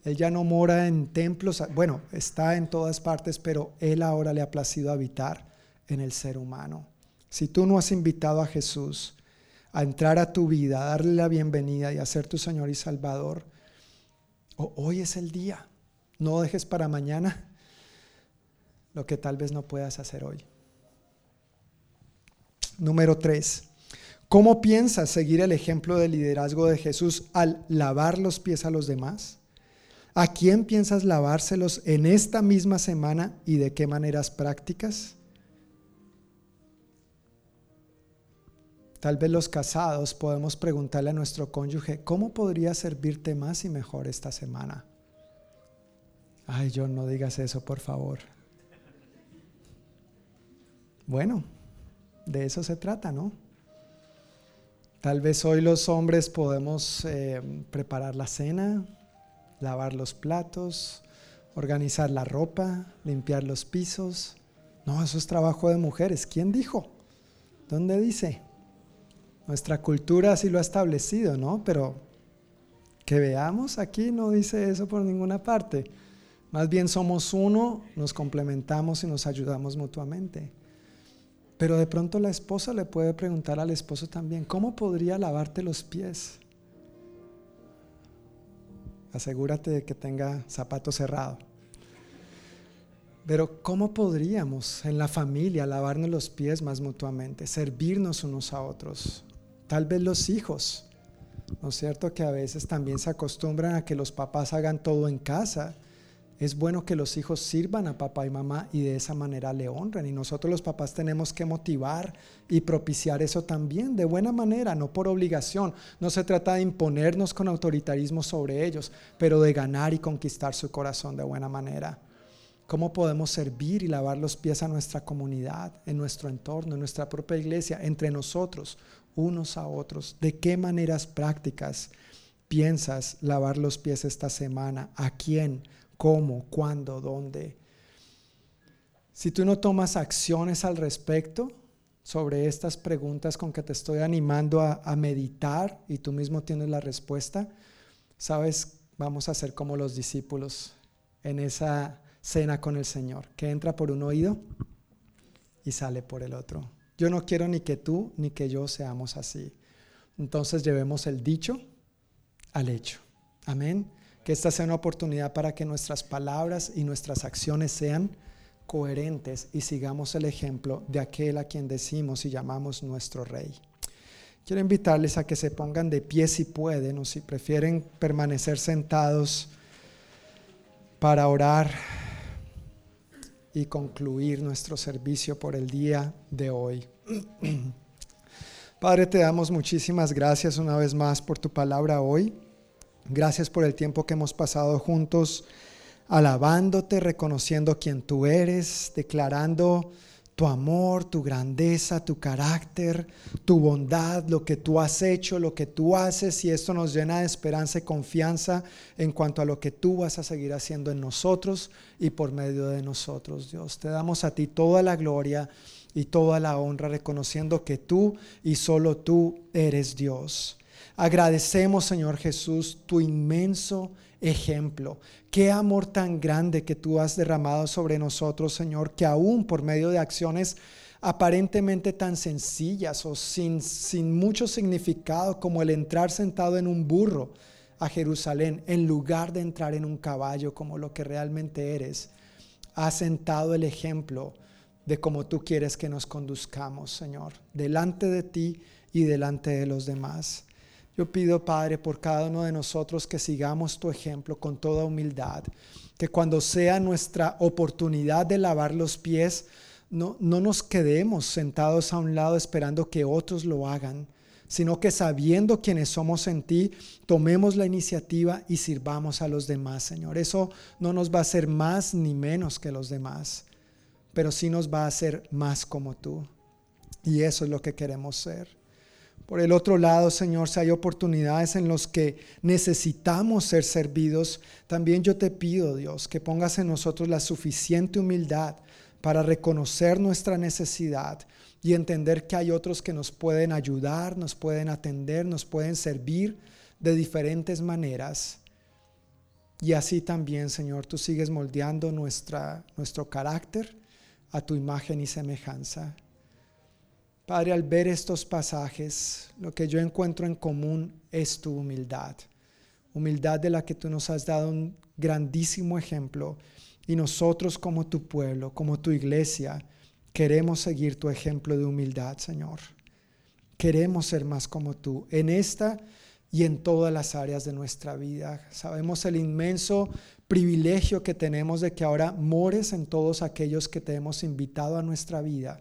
Él ya no mora en templos, bueno, está en todas partes, pero Él ahora le ha placido habitar en el ser humano. Si tú no has invitado a Jesús a entrar a tu vida, a darle la bienvenida y a ser tu Señor y Salvador, hoy es el día. No dejes para mañana lo que tal vez no puedas hacer hoy. Número tres. ¿Cómo piensas seguir el ejemplo de liderazgo de Jesús al lavar los pies a los demás? ¿A quién piensas lavárselos en esta misma semana y de qué maneras prácticas? Tal vez los casados podemos preguntarle a nuestro cónyuge, ¿cómo podría servirte más y mejor esta semana? Ay, John, no digas eso, por favor. Bueno, de eso se trata, ¿no? Tal vez hoy los hombres podemos eh, preparar la cena, lavar los platos, organizar la ropa, limpiar los pisos. No, eso es trabajo de mujeres. ¿Quién dijo? ¿Dónde dice? Nuestra cultura sí lo ha establecido, ¿no? Pero que veamos aquí no dice eso por ninguna parte. Más bien somos uno, nos complementamos y nos ayudamos mutuamente. Pero de pronto la esposa le puede preguntar al esposo también, ¿cómo podría lavarte los pies? Asegúrate de que tenga zapato cerrado. Pero ¿cómo podríamos en la familia lavarnos los pies más mutuamente, servirnos unos a otros? Tal vez los hijos, ¿no es cierto? Que a veces también se acostumbran a que los papás hagan todo en casa es bueno que los hijos sirvan a papá y mamá y de esa manera le honren. Y nosotros los papás tenemos que motivar y propiciar eso también de buena manera, no por obligación. No se trata de imponernos con autoritarismo sobre ellos, pero de ganar y conquistar su corazón de buena manera. ¿Cómo podemos servir y lavar los pies a nuestra comunidad, en nuestro entorno, en nuestra propia iglesia, entre nosotros, unos a otros? ¿De qué maneras prácticas piensas lavar los pies esta semana? ¿A quién? Cómo, cuándo, dónde. Si tú no tomas acciones al respecto sobre estas preguntas con que te estoy animando a, meditar y tú mismo tienes la respuesta, sabes, vamos a ser como los discípulos en esa cena con el Señor, que entra por un oído y sale por el otro. Yo no quiero ni que tú ni que yo seamos así. Entonces llevemos el dicho al hecho. Amén. Que esta sea una oportunidad para que nuestras palabras y nuestras acciones sean coherentes y sigamos el ejemplo de aquel a quien decimos y llamamos nuestro Rey. Quiero invitarles a que se pongan de pie si pueden o si prefieren permanecer sentados para orar y concluir nuestro servicio por el día de hoy. Padre, te damos muchísimas gracias una vez más por tu palabra hoy. Gracias por el tiempo que hemos pasado juntos, alabándote, reconociendo quién tú eres, declarando tu amor, tu grandeza, tu carácter, tu bondad, lo que tú has hecho, lo que tú haces, y esto nos llena de esperanza y confianza en cuanto a lo que tú vas a seguir haciendo en nosotros y por medio de nosotros, Dios. Te damos a ti toda la gloria y toda la honra, reconociendo que tú y solo tú eres Dios. Agradecemos, Señor Jesús, tu inmenso ejemplo. Qué amor tan grande que tú has derramado sobre nosotros, Señor, que aún por medio de acciones aparentemente tan sencillas o sin, sin mucho significado como el entrar sentado en un burro a Jerusalén en lugar de entrar en un caballo como lo que realmente eres, has sentado el ejemplo de cómo tú quieres que nos conduzcamos, Señor, delante de ti y delante de los demás. Yo pido, Padre, por cada uno de nosotros que sigamos tu ejemplo con toda humildad, que cuando sea nuestra oportunidad de lavar los pies, no, no nos quedemos sentados a un lado esperando que otros lo hagan, sino que sabiendo quiénes somos en ti, tomemos la iniciativa y sirvamos a los demás, Señor. Eso no nos va a hacer más ni menos que los demás, pero sí nos va a hacer más como tú. Y eso es lo que queremos ser. Por el otro lado, Señor, si hay oportunidades en las que necesitamos ser servidos, también yo te pido, Dios, que pongas en nosotros la suficiente humildad para reconocer nuestra necesidad y entender que hay otros que nos pueden ayudar, nos pueden atender, nos pueden servir de diferentes maneras. Y así también, Señor, tú sigues moldeando nuestra, nuestro carácter a tu imagen y semejanza. Padre, al ver estos pasajes, lo que yo encuentro en común es tu humildad. Humildad de la que tú nos has dado un grandísimo ejemplo. Y nosotros como tu pueblo, como tu iglesia, queremos seguir tu ejemplo de humildad, Señor. Queremos ser más como tú en esta y en todas las áreas de nuestra vida. Sabemos el inmenso privilegio que tenemos de que ahora mores en todos aquellos que te hemos invitado a nuestra vida,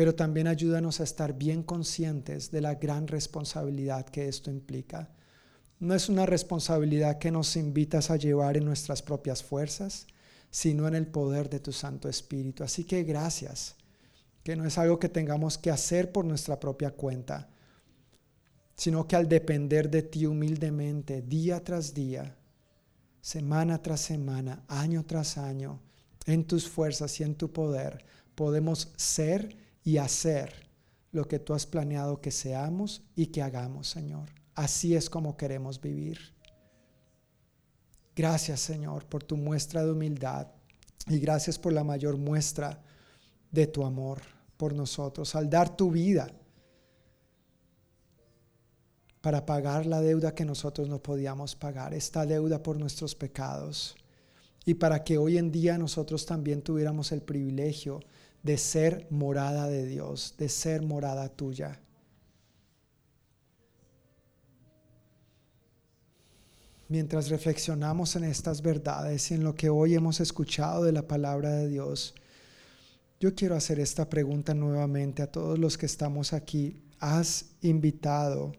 pero también ayúdanos a estar bien conscientes de la gran responsabilidad que esto implica. No es una responsabilidad que nos invitas a llevar en nuestras propias fuerzas, sino en el poder de tu Santo Espíritu. Así que gracias, que no es algo que tengamos que hacer por nuestra propia cuenta, sino que al depender de ti humildemente, día tras día, semana tras semana, año tras año, en tus fuerzas y en tu poder, podemos ser y hacer lo que tú has planeado que seamos y que hagamos, Señor. Así es como queremos vivir. Gracias, Señor, por tu muestra de humildad y gracias por la mayor muestra de tu amor por nosotros, al dar tu vida para pagar la deuda que nosotros no podíamos pagar, esta deuda por nuestros pecados, y para que hoy en día nosotros también tuviéramos el privilegio de ser morada de Dios, de ser morada tuya. Mientras reflexionamos en estas verdades y en lo que hoy hemos escuchado de la palabra de Dios, yo quiero hacer esta pregunta nuevamente a todos los que estamos aquí. ¿Has invitado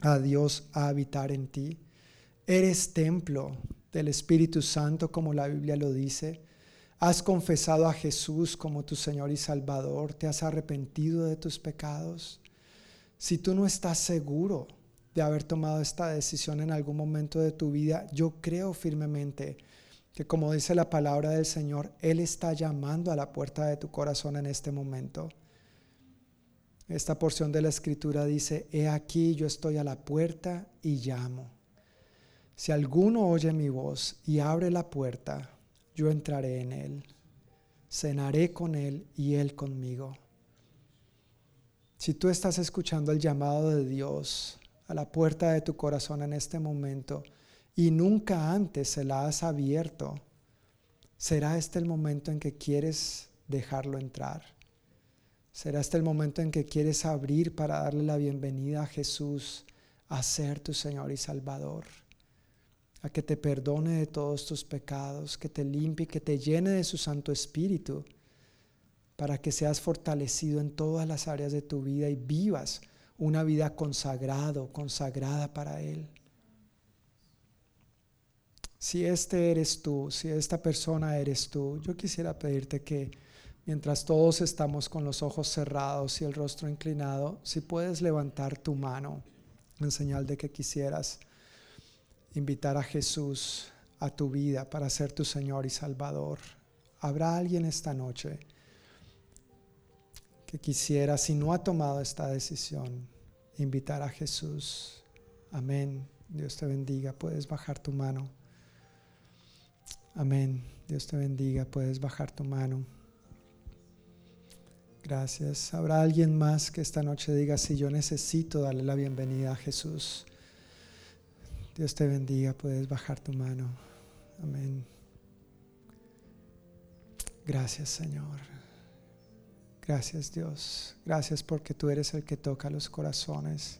a Dios a habitar en ti. Eres templo del Espíritu Santo como la Biblia lo dice. Has confesado a Jesús como tu Señor y Salvador. Te has arrepentido de tus pecados. Si tú no estás seguro de haber tomado esta decisión en algún momento de tu vida, yo creo firmemente que como dice la palabra del Señor, Él está llamando a la puerta de tu corazón en este momento. Esta porción de la escritura dice, he aquí yo estoy a la puerta y llamo. Si alguno oye mi voz y abre la puerta, yo entraré en él, cenaré con él y él conmigo. Si tú estás escuchando el llamado de Dios a la puerta de tu corazón en este momento y nunca antes se la has abierto, será este el momento en que quieres dejarlo entrar. Será este el momento en que quieres abrir para darle la bienvenida a Jesús a ser tu Señor y Salvador, a que te perdone de todos tus pecados, que te limpie, que te llene de su Santo Espíritu, para que seas fortalecido en todas las áreas de tu vida y vivas una vida consagrado, consagrada para Él. Si este eres tú, si esta persona eres tú, yo quisiera pedirte que mientras todos estamos con los ojos cerrados y el rostro inclinado, si puedes levantar tu mano en señal de que quisieras invitar a Jesús a tu vida para ser tu Señor y Salvador. ¿Habrá alguien esta noche que quisiera, si no ha tomado esta decisión, invitar a Jesús? Amén. Dios te bendiga. Puedes bajar tu mano. Amén. Dios te bendiga. Puedes bajar tu mano. Gracias. ¿Habrá alguien más que esta noche diga, si yo necesito darle la bienvenida a Jesús? Dios te bendiga, puedes bajar tu mano. Amén. Gracias Señor. Gracias Dios. Gracias porque tú eres el que toca los corazones.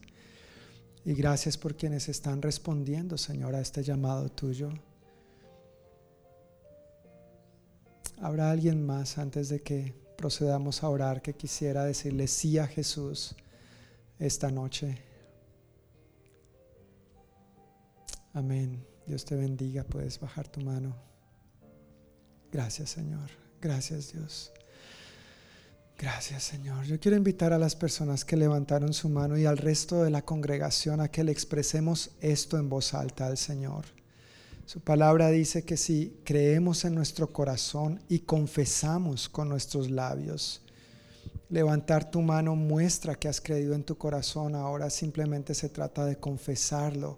Y gracias por quienes están respondiendo, Señor, a este llamado tuyo. ¿Habrá alguien más antes de que procedamos a orar, que quisiera decirle sí a Jesús esta noche. Amén. Dios te bendiga. Puedes bajar tu mano. Gracias Señor. Gracias Dios. Gracias Señor. Yo quiero invitar a las personas que levantaron su mano y al resto de la congregación a que le expresemos esto en voz alta al Señor. Su palabra dice que si creemos en nuestro corazón y confesamos con nuestros labios, levantar tu mano muestra que has creído en tu corazón. Ahora simplemente se trata de confesarlo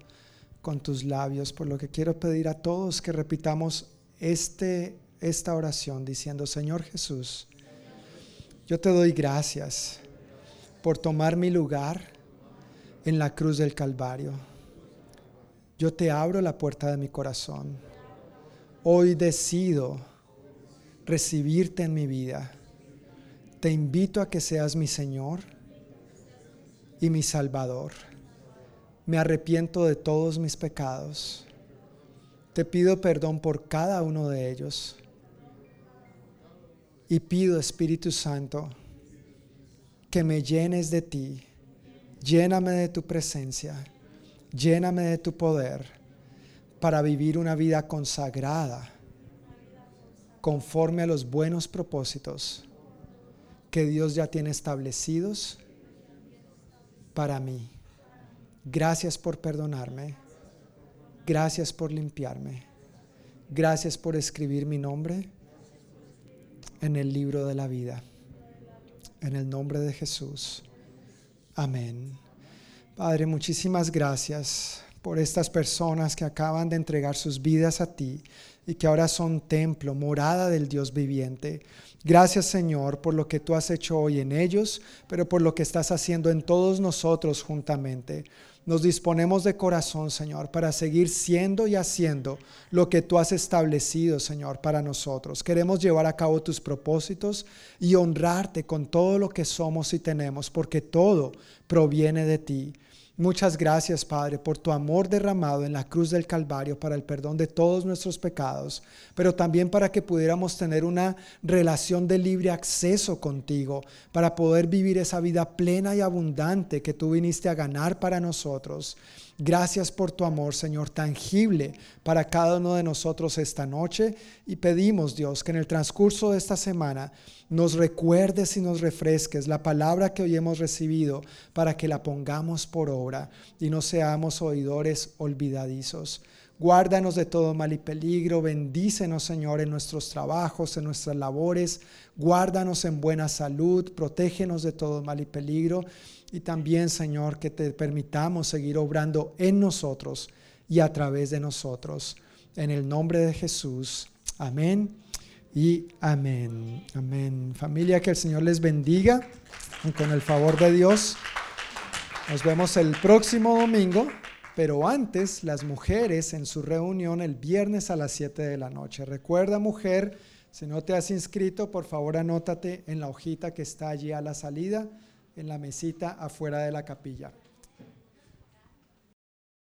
con tus labios. Por lo que quiero pedir a todos que repitamos este, esta oración diciendo, Señor Jesús, yo te doy gracias por tomar mi lugar en la cruz del Calvario. Yo te abro la puerta de mi corazón. Hoy decido recibirte en mi vida. Te invito a que seas mi Señor y mi Salvador. Me arrepiento de todos mis pecados. Te pido perdón por cada uno de ellos. Y pido, Espíritu Santo, que me llenes de ti. Lléname de tu presencia Lléname de tu poder para vivir una vida consagrada conforme a los buenos propósitos que Dios ya tiene establecidos para mí. Gracias por perdonarme. Gracias por limpiarme. Gracias por escribir mi nombre en el libro de la vida. En el nombre de Jesús. Amén. Padre, muchísimas gracias por estas personas que acaban de entregar sus vidas a ti y que ahora son templo, morada del Dios viviente. Gracias Señor por lo que tú has hecho hoy en ellos, pero por lo que estás haciendo en todos nosotros juntamente. Nos disponemos de corazón, Señor, para seguir siendo y haciendo lo que tú has establecido, Señor, para nosotros. Queremos llevar a cabo tus propósitos y honrarte con todo lo que somos y tenemos, porque todo proviene de ti. Muchas gracias, Padre, por tu amor derramado en la cruz del Calvario para el perdón de todos nuestros pecados, pero también para que pudiéramos tener una relación de libre acceso contigo, para poder vivir esa vida plena y abundante que tú viniste a ganar para nosotros. Gracias por tu amor, Señor, tangible para cada uno de nosotros esta noche. Y pedimos, Dios, que en el transcurso de esta semana nos recuerdes y nos refresques la palabra que hoy hemos recibido para que la pongamos por obra y no seamos oidores olvidadizos. Guárdanos de todo mal y peligro, bendícenos Señor en nuestros trabajos, en nuestras labores, guárdanos en buena salud, protégenos de todo mal y peligro y también, Señor, que te permitamos seguir obrando en nosotros y a través de nosotros. En el nombre de Jesús. Amén y amén. Amén. Familia, que el Señor les bendiga. Y con el favor de Dios, nos vemos el próximo domingo. Pero antes, las mujeres en su reunión el viernes a las 7 de la noche. Recuerda, mujer, si no te has inscrito, por favor anótate en la hojita que está allí a la salida en la mesita afuera de la capilla.